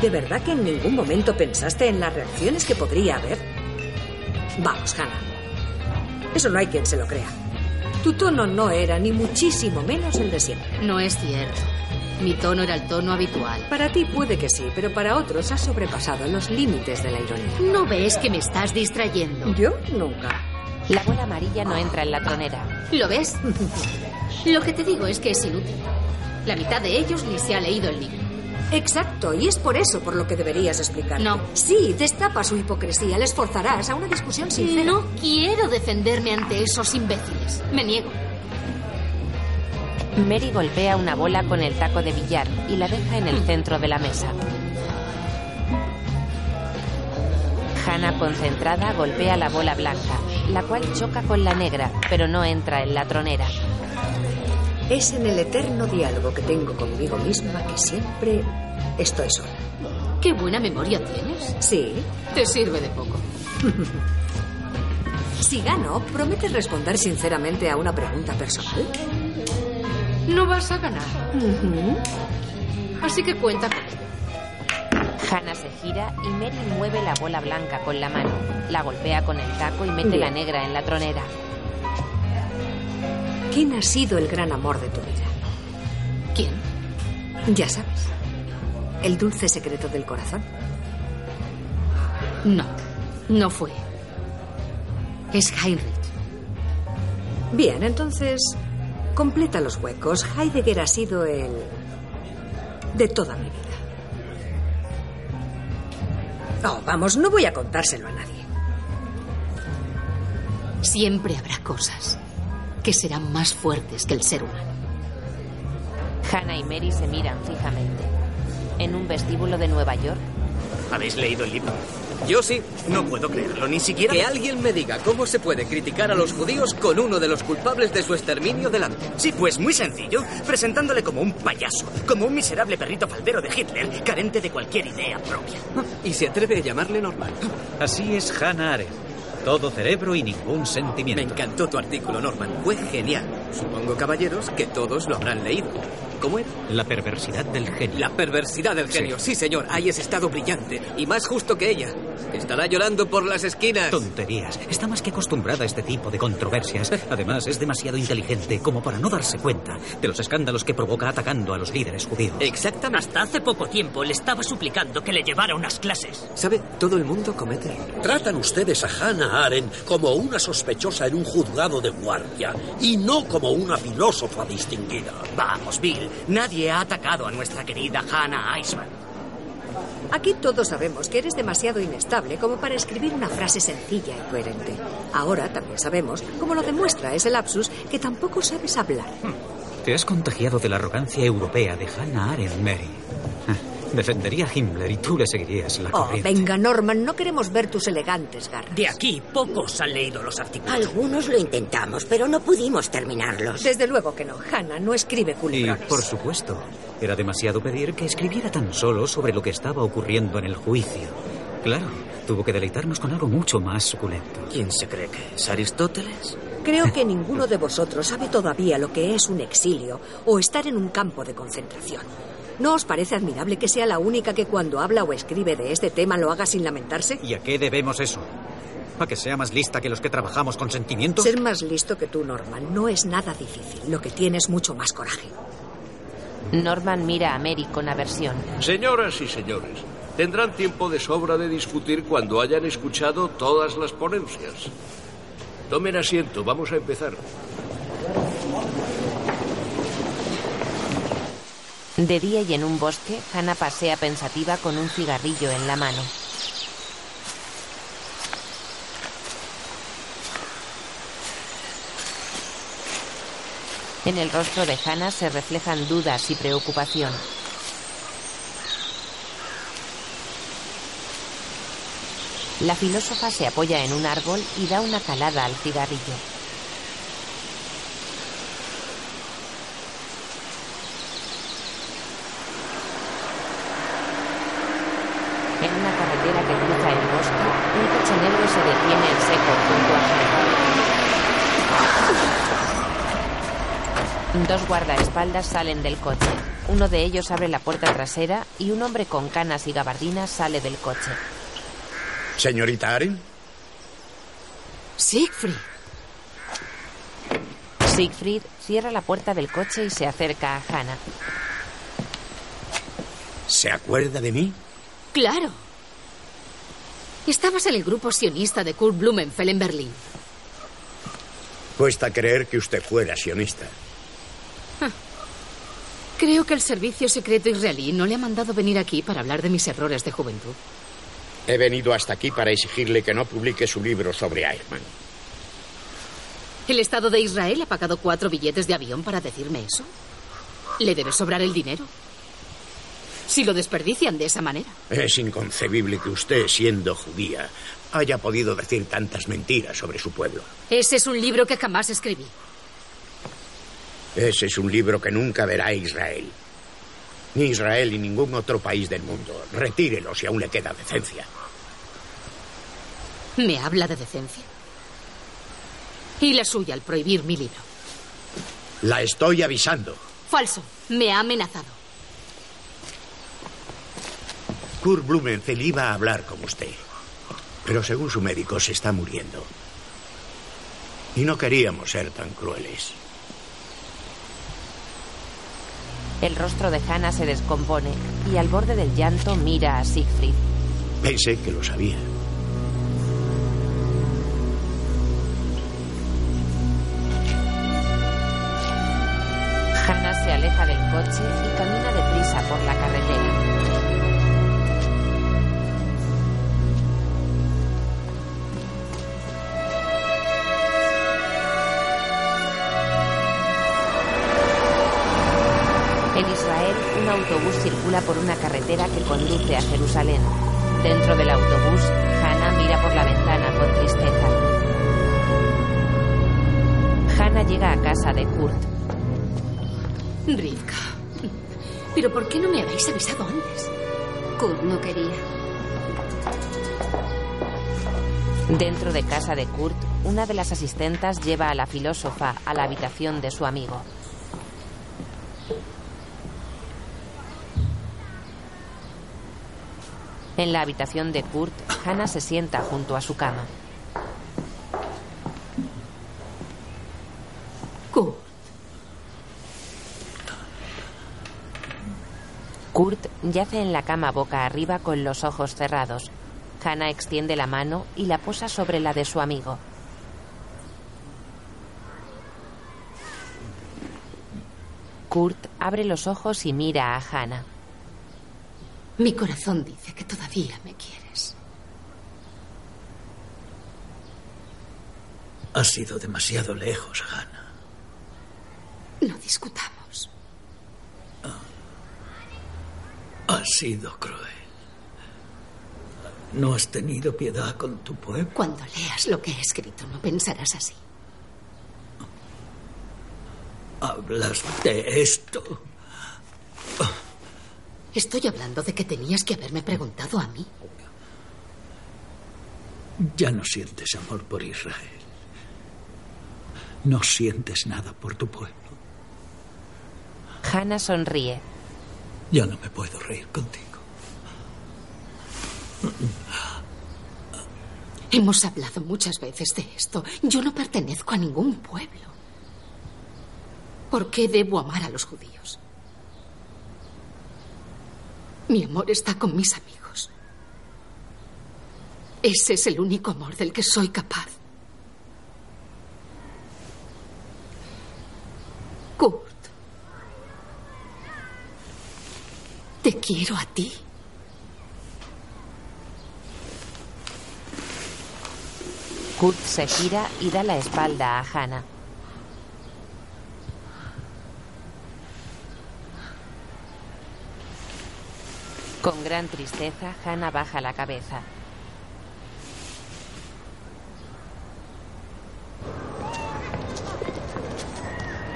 ¿De verdad que en ningún momento pensaste en las reacciones que podría haber? Vamos, Hannah. Eso no hay quien se lo crea. Tu tono no era ni muchísimo menos el de siempre.
No es cierto. Mi tono era el tono habitual.
Para ti puede que sí, pero para otros has sobrepasado los límites de la ironía.
¿No ves que me estás distrayendo?
Yo nunca.
La bola amarilla no entra en la tronera.
¿Lo ves? Lo que te digo es que es inútil. La mitad de ellos ni se ha leído el libro.
Exacto, y es por eso por lo que deberías explicar.
No.
Sí, destapa su hipocresía, les forzarás a una discusión sincera.
No quiero defenderme ante esos imbéciles. Me niego.
Mary golpea una bola con el taco de billar y la deja en el centro de la mesa. Hannah, concentrada, golpea la bola blanca, la cual choca con la negra, pero no entra en la tronera.
Es en el eterno diálogo que tengo conmigo misma que siempre estoy sola.
¿Qué buena memoria tienes?
Sí.
Te sirve de poco.
Si gano, ¿prometes responder sinceramente a una pregunta personal?
No vas a ganar. Así que cuenta con
Hannah se gira y Mary mueve la bola blanca con la mano. La golpea con el taco y mete
Bien.
la negra en la tronera.
¿Quién ha sido el gran amor de tu vida?
¿Quién?
Ya sabes. El dulce secreto del corazón.
No, no fue. Es Heinrich.
Bien, entonces completa los huecos. Heidegger ha sido el de toda mi vida. Oh, vamos, no voy a contárselo a nadie.
Siempre habrá cosas que serán más fuertes que el ser humano.
Hannah y Mary se miran fijamente. En un vestíbulo de Nueva York,
¿Habéis leído el libro?
Yo sí.
No puedo creerlo, ni siquiera...
Que alguien me diga cómo se puede criticar a los judíos con uno de los culpables de su exterminio delante.
Sí, pues muy sencillo, presentándole como un payaso, como un miserable perrito faldero de Hitler, carente de cualquier idea propia.
Y se atreve a llamarle normal.
Así es Hannah Arendt. Todo cerebro y ningún sentimiento.
Me encantó tu artículo, Norman. Fue genial. Supongo, caballeros, que todos lo habrán leído. ¿Cómo era?
La perversidad del genio.
La perversidad del genio. Sí, señor. Hayes estado brillante. Y más justo que ella. Que estará llorando por las esquinas.
Tonterías. Está más que acostumbrada a este tipo de controversias. Además, es demasiado inteligente como para no darse cuenta de los escándalos que provoca atacando a los líderes judíos.
Exactamente. Hasta hace poco tiempo le estaba suplicando que le llevara unas clases.
¿Sabe? Todo el mundo comete.
Tratan ustedes a Hannah Arendt como una sospechosa en un juzgado de guardia y no como una filósofa distinguida.
Vamos, Bill, nadie ha atacado a nuestra querida Hannah Eisman.
Aquí todos sabemos que eres demasiado inestable como para escribir una frase sencilla y coherente. Ahora también sabemos, como lo demuestra ese lapsus, que tampoco sabes hablar.
Te has contagiado de la arrogancia europea de Hannah Arendt, Mary. Defendería a Himmler y tú le seguirías la
Oh,
corriente.
venga, Norman, no queremos ver tus elegantes garras.
De aquí, pocos han leído los artículos.
Algunos lo intentamos, pero no pudimos terminarlos.
Desde luego que no. Hannah no escribe
Y,
culebrones.
por supuesto, era demasiado pedir que escribiera tan solo sobre lo que estaba ocurriendo en el juicio. Claro, tuvo que deleitarnos con algo mucho más suculento.
¿Quién se cree que es? ¿Aristóteles?
Creo que ninguno de vosotros sabe todavía lo que es un exilio o estar en un campo de concentración. ¿No os parece admirable que sea la única que cuando habla o escribe de este tema lo haga sin lamentarse?
¿Y a qué debemos eso? ¿A que sea más lista que los que trabajamos con sentimiento?
Ser más listo que tú, Norman, no es nada difícil. Lo que tiene es mucho más coraje.
Norman mira a Mary con aversión.
Señoras y señores, tendrán tiempo de sobra de discutir cuando hayan escuchado todas las ponencias. Tomen asiento, vamos a empezar.
De día y en un bosque, Hannah pasea pensativa con un cigarrillo en la mano. En el rostro de Hannah se reflejan dudas y preocupación. La filósofa se apoya en un árbol y da una calada al cigarrillo. En una carretera que cruza el bosque, un coche negro se detiene en seco junto a Hannah. Dos guardaespaldas salen del coche. Uno de ellos abre la puerta trasera y un hombre con canas y gabardinas sale del coche.
Señorita Aren.
Siegfried.
Siegfried cierra la puerta del coche y se acerca a Hannah.
¿Se acuerda de mí?
Claro. Estabas en el grupo sionista de Kurt Blumenfeld en Berlín.
Cuesta creer que usted fuera sionista.
Creo que el servicio secreto israelí no le ha mandado venir aquí para hablar de mis errores de juventud.
He venido hasta aquí para exigirle que no publique su libro sobre Eichmann.
¿El Estado de Israel ha pagado cuatro billetes de avión para decirme eso? ¿Le debe sobrar el dinero? Si lo desperdician de esa manera.
Es inconcebible que usted, siendo judía, haya podido decir tantas mentiras sobre su pueblo.
Ese es un libro que jamás escribí.
Ese es un libro que nunca verá Israel. Ni Israel ni ningún otro país del mundo. Retírelo si aún le queda decencia.
¿Me habla de decencia? Y la suya al prohibir mi libro.
La estoy avisando.
Falso. Me ha amenazado.
Kurt Blumenfeld iba a hablar con usted. Pero según su médico se está muriendo. Y no queríamos ser tan crueles.
El rostro de Hannah se descompone y al borde del llanto mira a Siegfried.
Pensé que lo sabía.
Hannah se aleja del coche y camina deprisa por la carretera. Circula por una carretera que conduce a Jerusalén. Dentro del autobús, Hannah mira por la ventana con tristeza. Hannah llega a casa de Kurt.
Rivka. ¿Pero por qué no me habéis avisado antes?
Kurt no quería.
Dentro de casa de Kurt, una de las asistentas lleva a la filósofa a la habitación de su amigo. En la habitación de Kurt, Hannah se sienta junto a su cama.
Kurt.
Kurt yace en la cama boca arriba con los ojos cerrados. Hannah extiende la mano y la posa sobre la de su amigo. Kurt abre los ojos y mira a Hannah.
Mi corazón dice que todavía me quieres.
Has ido demasiado lejos, Hannah.
No discutamos.
Has sido cruel. No has tenido piedad con tu pueblo.
Cuando leas lo que he escrito, no pensarás así.
Hablas de esto.
Estoy hablando de que tenías que haberme preguntado a mí.
Ya no sientes amor por Israel. No sientes nada por tu pueblo.
Hannah sonríe.
Ya no me puedo reír contigo.
Hemos hablado muchas veces de esto. Yo no pertenezco a ningún pueblo. ¿Por qué debo amar a los judíos? Mi amor está con mis amigos. Ese es el único amor del que soy capaz. Kurt. Te quiero a ti.
Kurt se gira y da la espalda a Hannah. Con gran tristeza, Hannah baja la cabeza.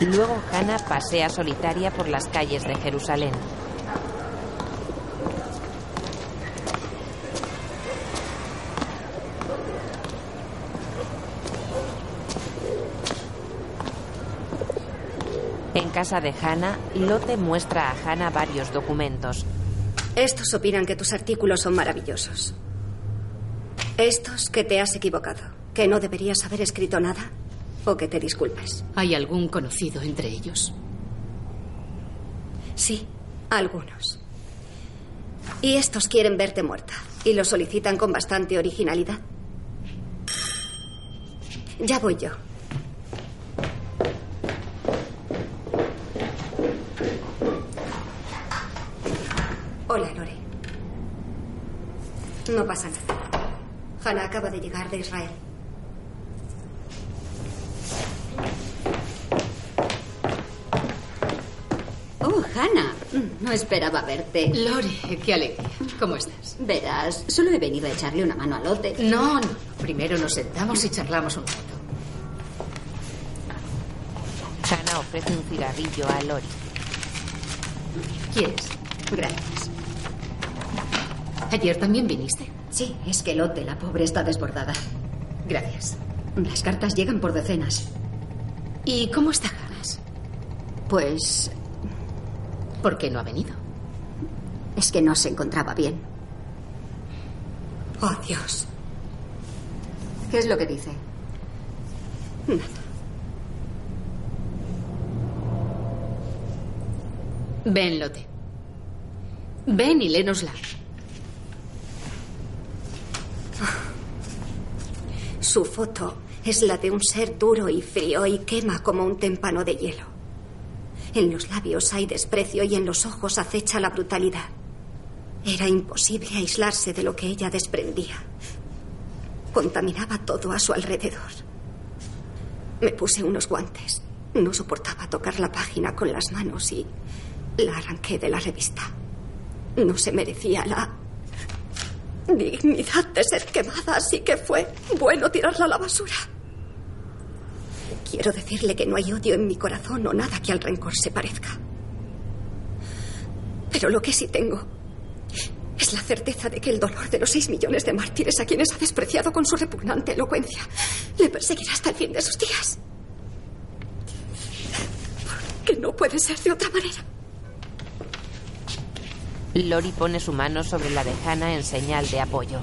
Luego Hannah pasea solitaria por las calles de Jerusalén. En casa de Hannah, Lotte muestra a Hannah varios documentos.
Estos opinan que tus artículos son maravillosos. Estos que te has equivocado, que no deberías haber escrito nada o que te disculpes.
¿Hay algún conocido entre ellos?
Sí, algunos. Y estos quieren verte muerta y lo solicitan con bastante originalidad. Ya voy yo. Hola, Lore. No pasa nada. Hannah acaba de llegar de Israel.
Oh, Hannah. No esperaba verte.
Lore, qué alegría. ¿Cómo estás?
Verás, solo he venido a echarle una mano a Lotte.
No, no. Primero nos sentamos y charlamos un rato.
Hannah ofrece un cigarrillo a Lori.
¿Quieres?
Gracias.
¿Ayer también viniste?
Sí, es que Lotte, la pobre, está desbordada.
Gracias.
Las cartas llegan por decenas.
¿Y cómo está Janas?
Pues
¿Por qué no ha venido?
es que no se encontraba bien.
Oh, Dios.
¿Qué es lo que dice?
Ven, Lotte. Ven y lénosla.
Su foto es la de un ser duro y frío y quema como un témpano de hielo. En los labios hay desprecio y en los ojos acecha la brutalidad. Era imposible aislarse de lo que ella desprendía. Contaminaba todo a su alrededor. Me puse unos guantes. No soportaba tocar la página con las manos y la arranqué de la revista. No se merecía la dignidad de ser quemada, así que fue bueno tirarla a la basura. Quiero decirle que no hay odio en mi corazón o nada que al rencor se parezca. Pero lo que sí tengo es la certeza de que el dolor de los seis millones de mártires a quienes ha despreciado con su repugnante elocuencia le perseguirá hasta el fin de sus días. Que no puede ser de otra manera.
Lori pone su mano sobre la de Hannah en señal de apoyo.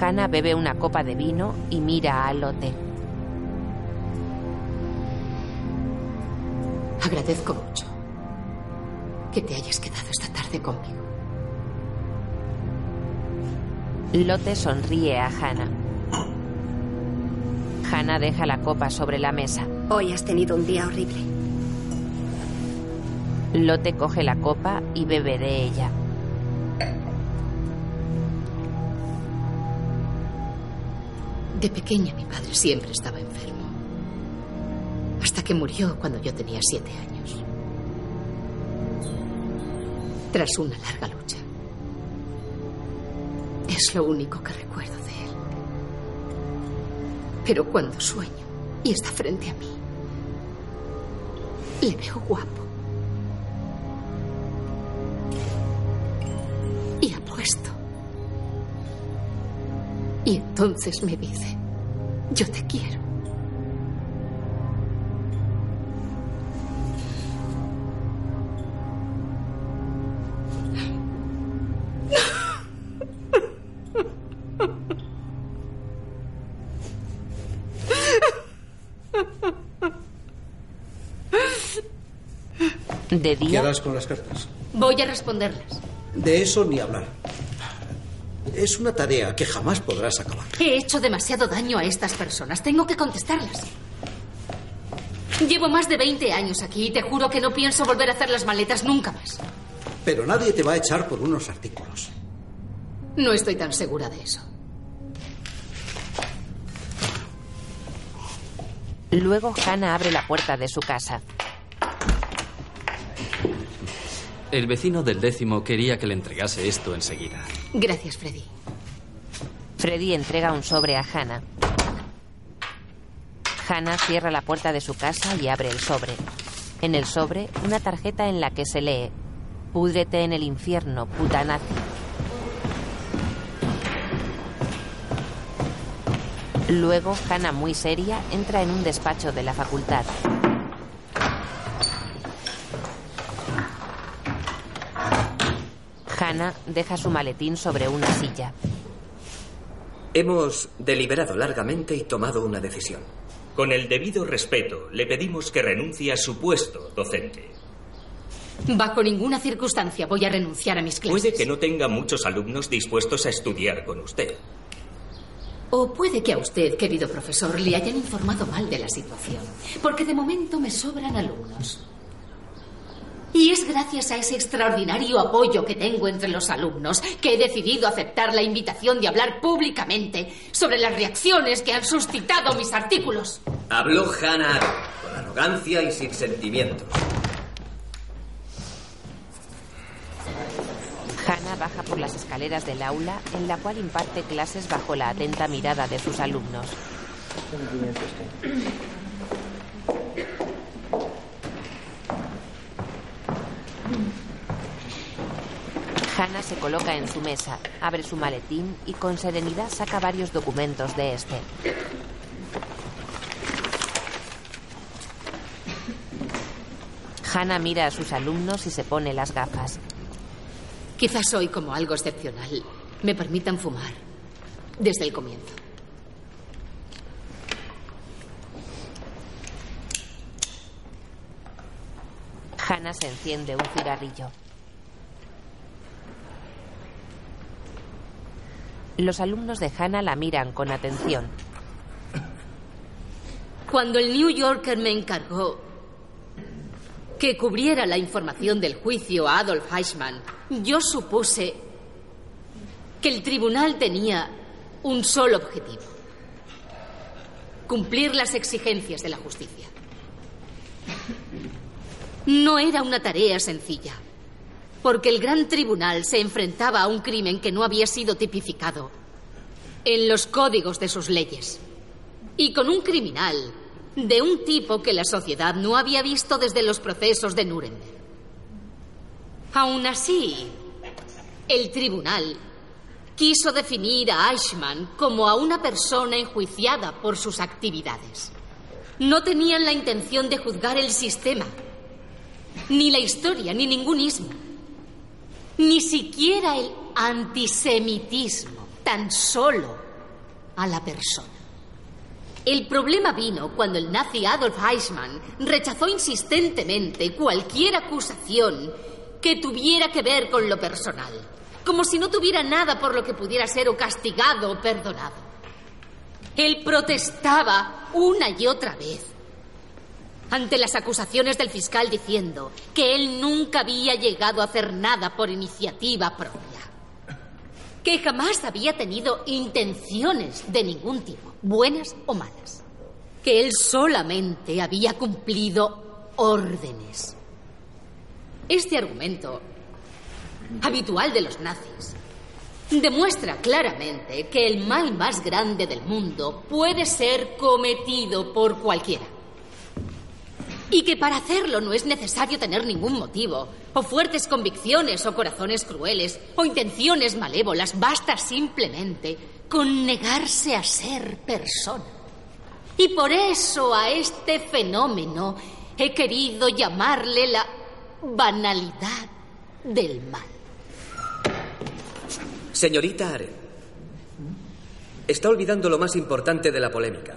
Hannah bebe una copa de vino y mira a Lotte.
Agradezco mucho que te hayas quedado esta tarde conmigo.
Lotte sonríe a Hannah. Hannah deja la copa sobre la mesa.
Hoy has tenido un día horrible.
Lotte coge la copa y bebe de ella.
De pequeña mi padre siempre estaba enfermo. Hasta que murió cuando yo tenía siete años. Tras una larga lucha. Es lo único que recuerdo de él. Pero cuando sueño y está frente a mí, le veo guapo. Y entonces me dice, yo te quiero.
De
¿Qué
día,
harás con las cartas?
Voy a responderlas.
De eso ni hablar. Es una tarea que jamás podrás acabar.
He hecho demasiado daño a estas personas. Tengo que contestarlas. Llevo más de 20 años aquí y te juro que no pienso volver a hacer las maletas nunca más.
Pero nadie te va a echar por unos artículos.
No estoy tan segura de eso.
luego Hannah abre la puerta de su casa.
El vecino del décimo quería que le entregase esto enseguida.
Gracias, Freddy.
Freddy entrega un sobre a Hannah. Hannah cierra la puerta de su casa y abre el sobre. En el sobre, una tarjeta en la que se lee: Púdrete en el infierno, puta nazi. Luego, Hannah, muy seria, entra en un despacho de la facultad. Hannah deja su maletín sobre una silla.
Hemos deliberado largamente y tomado una decisión.
Con el debido respeto, le pedimos que renuncie a su puesto docente.
Bajo ninguna circunstancia voy a renunciar a mis clases.
Puede que no tenga muchos alumnos dispuestos a estudiar con usted.
O puede que a usted, querido profesor, le hayan informado mal de la situación. Porque de momento me sobran alumnos. Y es gracias a ese extraordinario apoyo que tengo entre los alumnos que he decidido aceptar la invitación de hablar públicamente sobre las reacciones que han suscitado mis artículos.
Habló Hannah con arrogancia y sin sentimientos.
Hannah baja por las escaleras del aula en la cual imparte clases bajo la atenta mirada de sus alumnos. Hannah se coloca en su mesa, abre su maletín y con serenidad saca varios documentos de este. Hannah mira a sus alumnos y se pone las gafas.
Quizás hoy, como algo excepcional, me permitan fumar desde el comienzo.
Hannah se enciende un cigarrillo. Los alumnos de Hannah la miran con atención.
Cuando el New Yorker me encargó que cubriera la información del juicio a Adolf Eichmann, yo supuse que el tribunal tenía un solo objetivo. Cumplir las exigencias de la justicia. No era una tarea sencilla, porque el gran tribunal se enfrentaba a un crimen que no había sido tipificado en los códigos de sus leyes. Y con un criminal de un tipo que la sociedad no había visto desde los procesos de Nuremberg. Aún así, el tribunal quiso definir a Eichmann como a una persona enjuiciada por sus actividades. No tenían la intención de juzgar el sistema, ni la historia, ni ningún ismo, ni siquiera el antisemitismo, tan solo a la persona. El problema vino cuando el nazi Adolf Eichmann rechazó insistentemente cualquier acusación que tuviera que ver con lo personal, como si no tuviera nada por lo que pudiera ser o castigado o perdonado. Él protestaba una y otra vez ante las acusaciones del fiscal diciendo que él nunca había llegado a hacer nada por iniciativa propia, que jamás había tenido intenciones de ningún tipo, buenas o malas, que él solamente había cumplido órdenes. Este argumento, habitual de los nazis, demuestra claramente que el mal más grande del mundo puede ser cometido por cualquiera. Y que para hacerlo no es necesario tener ningún motivo, o fuertes convicciones, o corazones crueles, o intenciones malévolas. Basta simplemente con negarse a ser persona. Y por eso a este fenómeno he querido llamarle la banalidad del mal.
Señorita Are, está olvidando lo más importante de la polémica,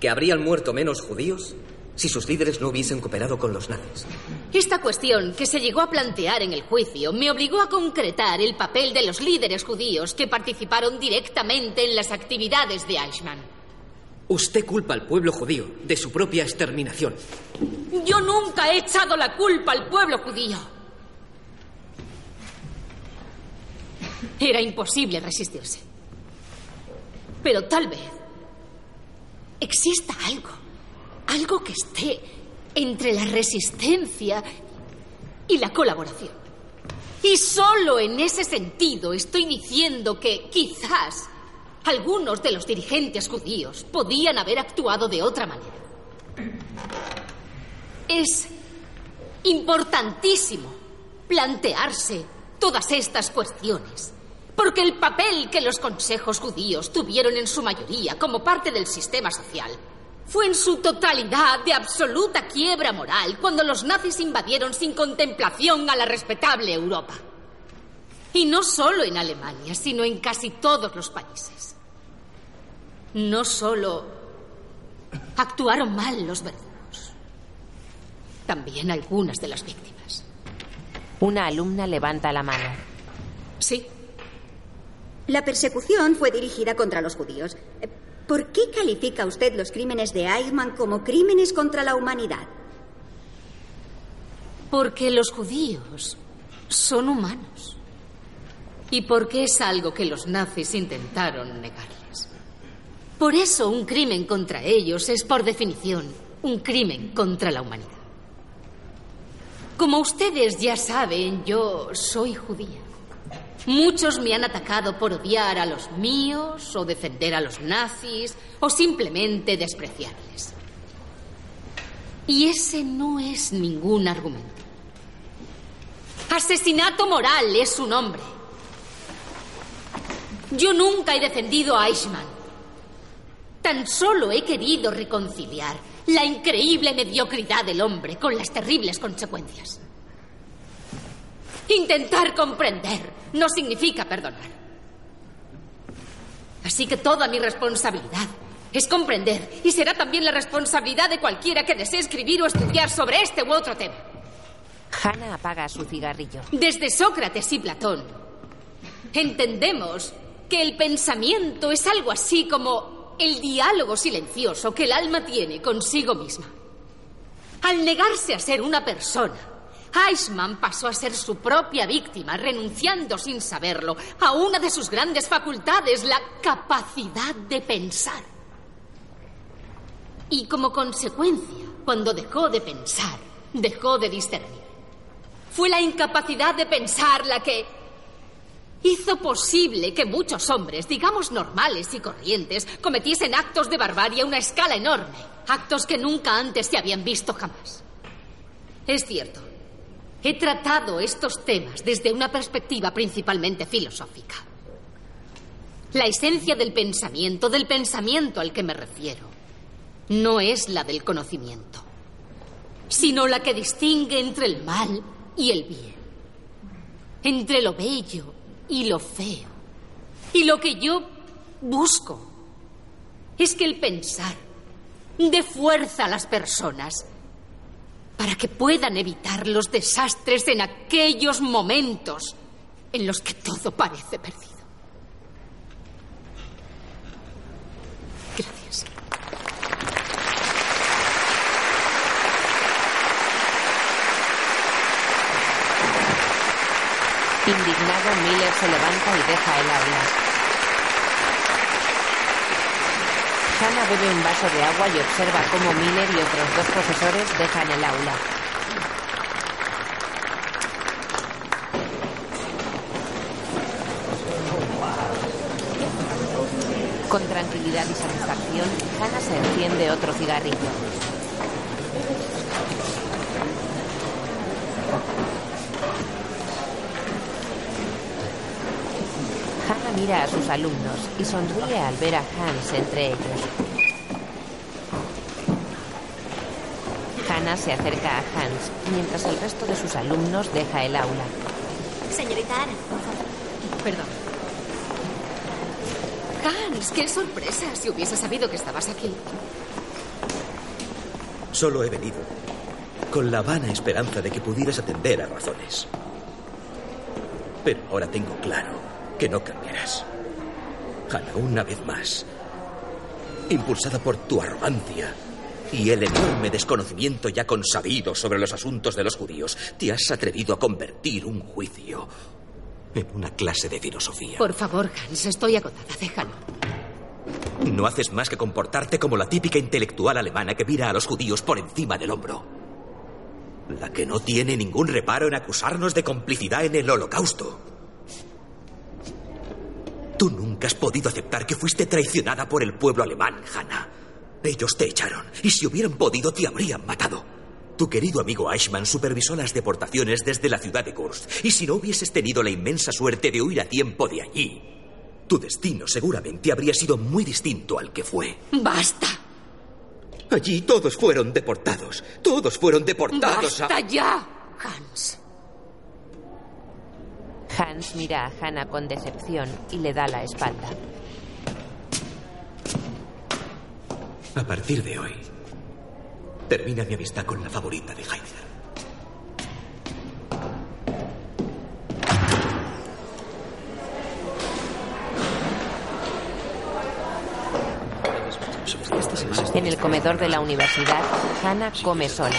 que habrían muerto menos judíos si sus líderes no hubiesen cooperado con los nazis.
Esta cuestión que se llegó a plantear en el juicio me obligó a concretar el papel de los líderes judíos que participaron directamente en las actividades de Eichmann.
Usted culpa al pueblo judío de su propia exterminación.
Yo nunca he echado la culpa al pueblo judío. Era imposible resistirse. Pero tal vez exista algo, algo que esté entre la resistencia y la colaboración. Y solo en ese sentido estoy diciendo que quizás algunos de los dirigentes judíos podían haber actuado de otra manera. Es importantísimo plantearse todas estas cuestiones Porque el papel que los consejos judíos tuvieron en su mayoría como parte del sistema social fue en su totalidad de absoluta quiebra moral cuando los nazis invadieron sin contemplación a la respetable Europa. Y no solo en Alemania, sino en casi todos los países. No solo actuaron mal los verdugos, también algunas de las víctimas.
Una alumna levanta la mano.
Sí.
La persecución fue dirigida contra los judíos. ¿Por qué califica usted los crímenes de Eichmann como crímenes contra la humanidad?
Porque los judíos son humanos. Y porque es algo que los nazis intentaron negarles. Por eso un crimen contra ellos es, por definición, un crimen contra la humanidad. Como ustedes ya saben, yo soy judía. Muchos me han atacado por odiar a los míos, o defender a los nazis, o simplemente despreciarles. Y ese no es ningún argumento. Asesinato moral es su nombre. Yo nunca he defendido a Eichmann. Tan solo he querido reconciliar la increíble mediocridad del hombre con las terribles consecuencias. Intentar comprender no significa perdonar. Así que toda mi responsabilidad es comprender y será también la responsabilidad de cualquiera que desee escribir o estudiar sobre este u otro tema.
Hannah apaga su cigarrillo.
Desde Sócrates y Platón entendemos que el pensamiento es algo así como el diálogo silencioso que el alma tiene consigo misma. Al negarse a ser una persona, Eichmann pasó a ser su propia víctima, renunciando sin saberlo a una de sus grandes facultades, la capacidad de pensar. Y como consecuencia, cuando dejó de pensar, dejó de discernir. Fue la incapacidad de pensar la que hizo posible que muchos hombres, digamos normales y corrientes, cometiesen actos de barbarie a una escala enorme, actos que nunca antes se habían visto jamás. Es cierto, he tratado estos temas desde una perspectiva principalmente filosófica. La esencia del pensamiento, del pensamiento al que me refiero, no es la del conocimiento, sino la que distingue entre el mal y el bien, entre lo bello y lo feo. Y lo que yo busco es que el pensar dé fuerza a las personas para que puedan evitar los desastres en aquellos momentos en los que todo parece perdido. Gracias.
Indignado, Miller se levanta y deja el aula. Hannah bebe un vaso de agua y observa cómo Miller y otros dos profesores dejan el aula. Con tranquilidad y satisfacción, Hannah se enciende otro cigarrillo. Hannah mira a sus alumnos y sonríe al ver a Hans entre ellos. Hannah se acerca a Hans mientras el resto de sus alumnos deja el aula.
Señorita Ana, por favor.
Perdón. Hans, qué sorpresa si hubiese sabido que estabas aquí.
Solo he venido con la vana esperanza de que pudieras atender a razones. Pero ahora tengo claro que no cambiarás. Hannah, una vez más, impulsada por tu arrogancia y el enorme desconocimiento ya consabido sobre los asuntos de los judíos, te has atrevido a convertir un juicio en una clase de filosofía.
Por favor, Hans, estoy agotada. Déjalo.
No haces más que comportarte como la típica intelectual alemana que mira a los judíos por encima del hombro. La que no tiene ningún reparo en acusarnos de complicidad en el holocausto. Tú nunca has podido aceptar que fuiste traicionada por el pueblo alemán, Hannah. Ellos te echaron, y si hubieran podido te habrían matado. tu querido amigo Ashman supervisó las deportaciones desde la ciudad de Kursk. Y si no hubieses tenido la inmensa suerte de huir a tiempo de allí, tu destino seguramente habría sido muy distinto al que fue.
¡Basta!
Allí todos fueron deportados. Todos fueron deportados.
¡Basta
a...
ya! Hans.
Hans mira a Hannah con decepción y le da la espalda.
A partir de hoy, termina mi amistad con la favorita de Heidegger.
En el comedor de la universidad, Hannah come sola.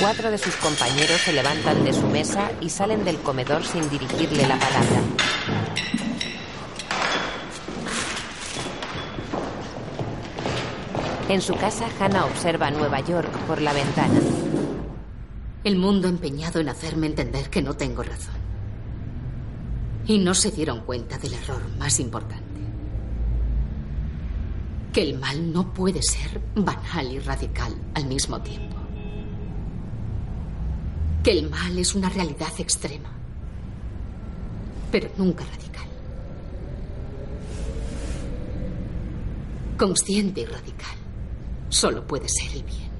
Cuatro de sus compañeros se levantan de su mesa y salen del comedor sin dirigirle la palabra. En su casa, Hannah observa Nueva York por la ventana.
El mundo empeñado en hacerme entender que no tengo razón. Y no se dieron cuenta del error más importante. Que el mal no puede ser banal y radical al mismo tiempo. Que el mal es una realidad extrema, pero nunca radical. Consciente y radical. Solo puede ser el bien.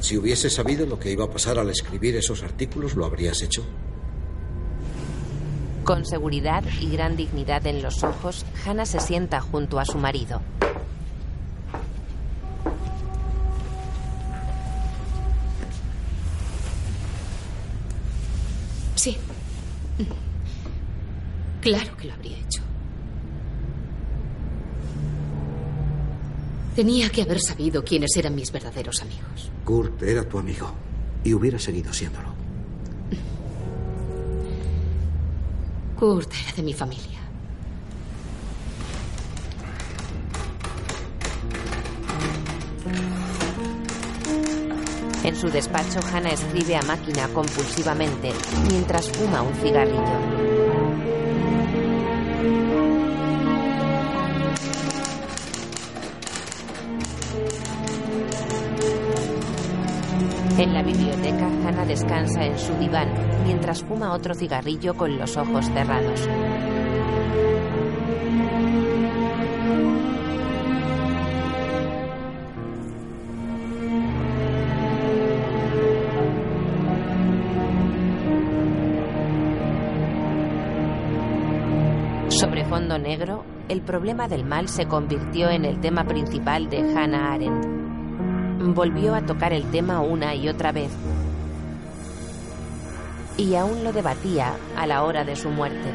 Si hubieses sabido lo que iba a pasar al escribir esos artículos, ¿lo habrías hecho?
Con seguridad y gran dignidad en los ojos, Hannah se sienta junto a su marido.
Claro que lo habría hecho. Tenía que haber sabido quiénes eran mis verdaderos amigos.
Kurt era tu amigo y hubiera seguido siéndolo.
Kurt era de mi familia.
En su despacho, Hannah escribe a máquina compulsivamente mientras fuma un cigarrillo. En la biblioteca, Hannah descansa en su diván mientras fuma otro cigarrillo con los ojos cerrados. El problema del mal se convirtió en el tema principal de Hannah Arendt. Volvió a tocar el tema una y otra vez. Y aún lo debatía a la hora de su muerte.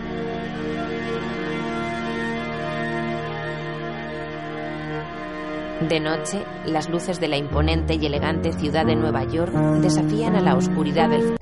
De noche, las luces de la imponente y elegante ciudad de Nueva York desafían a la oscuridad del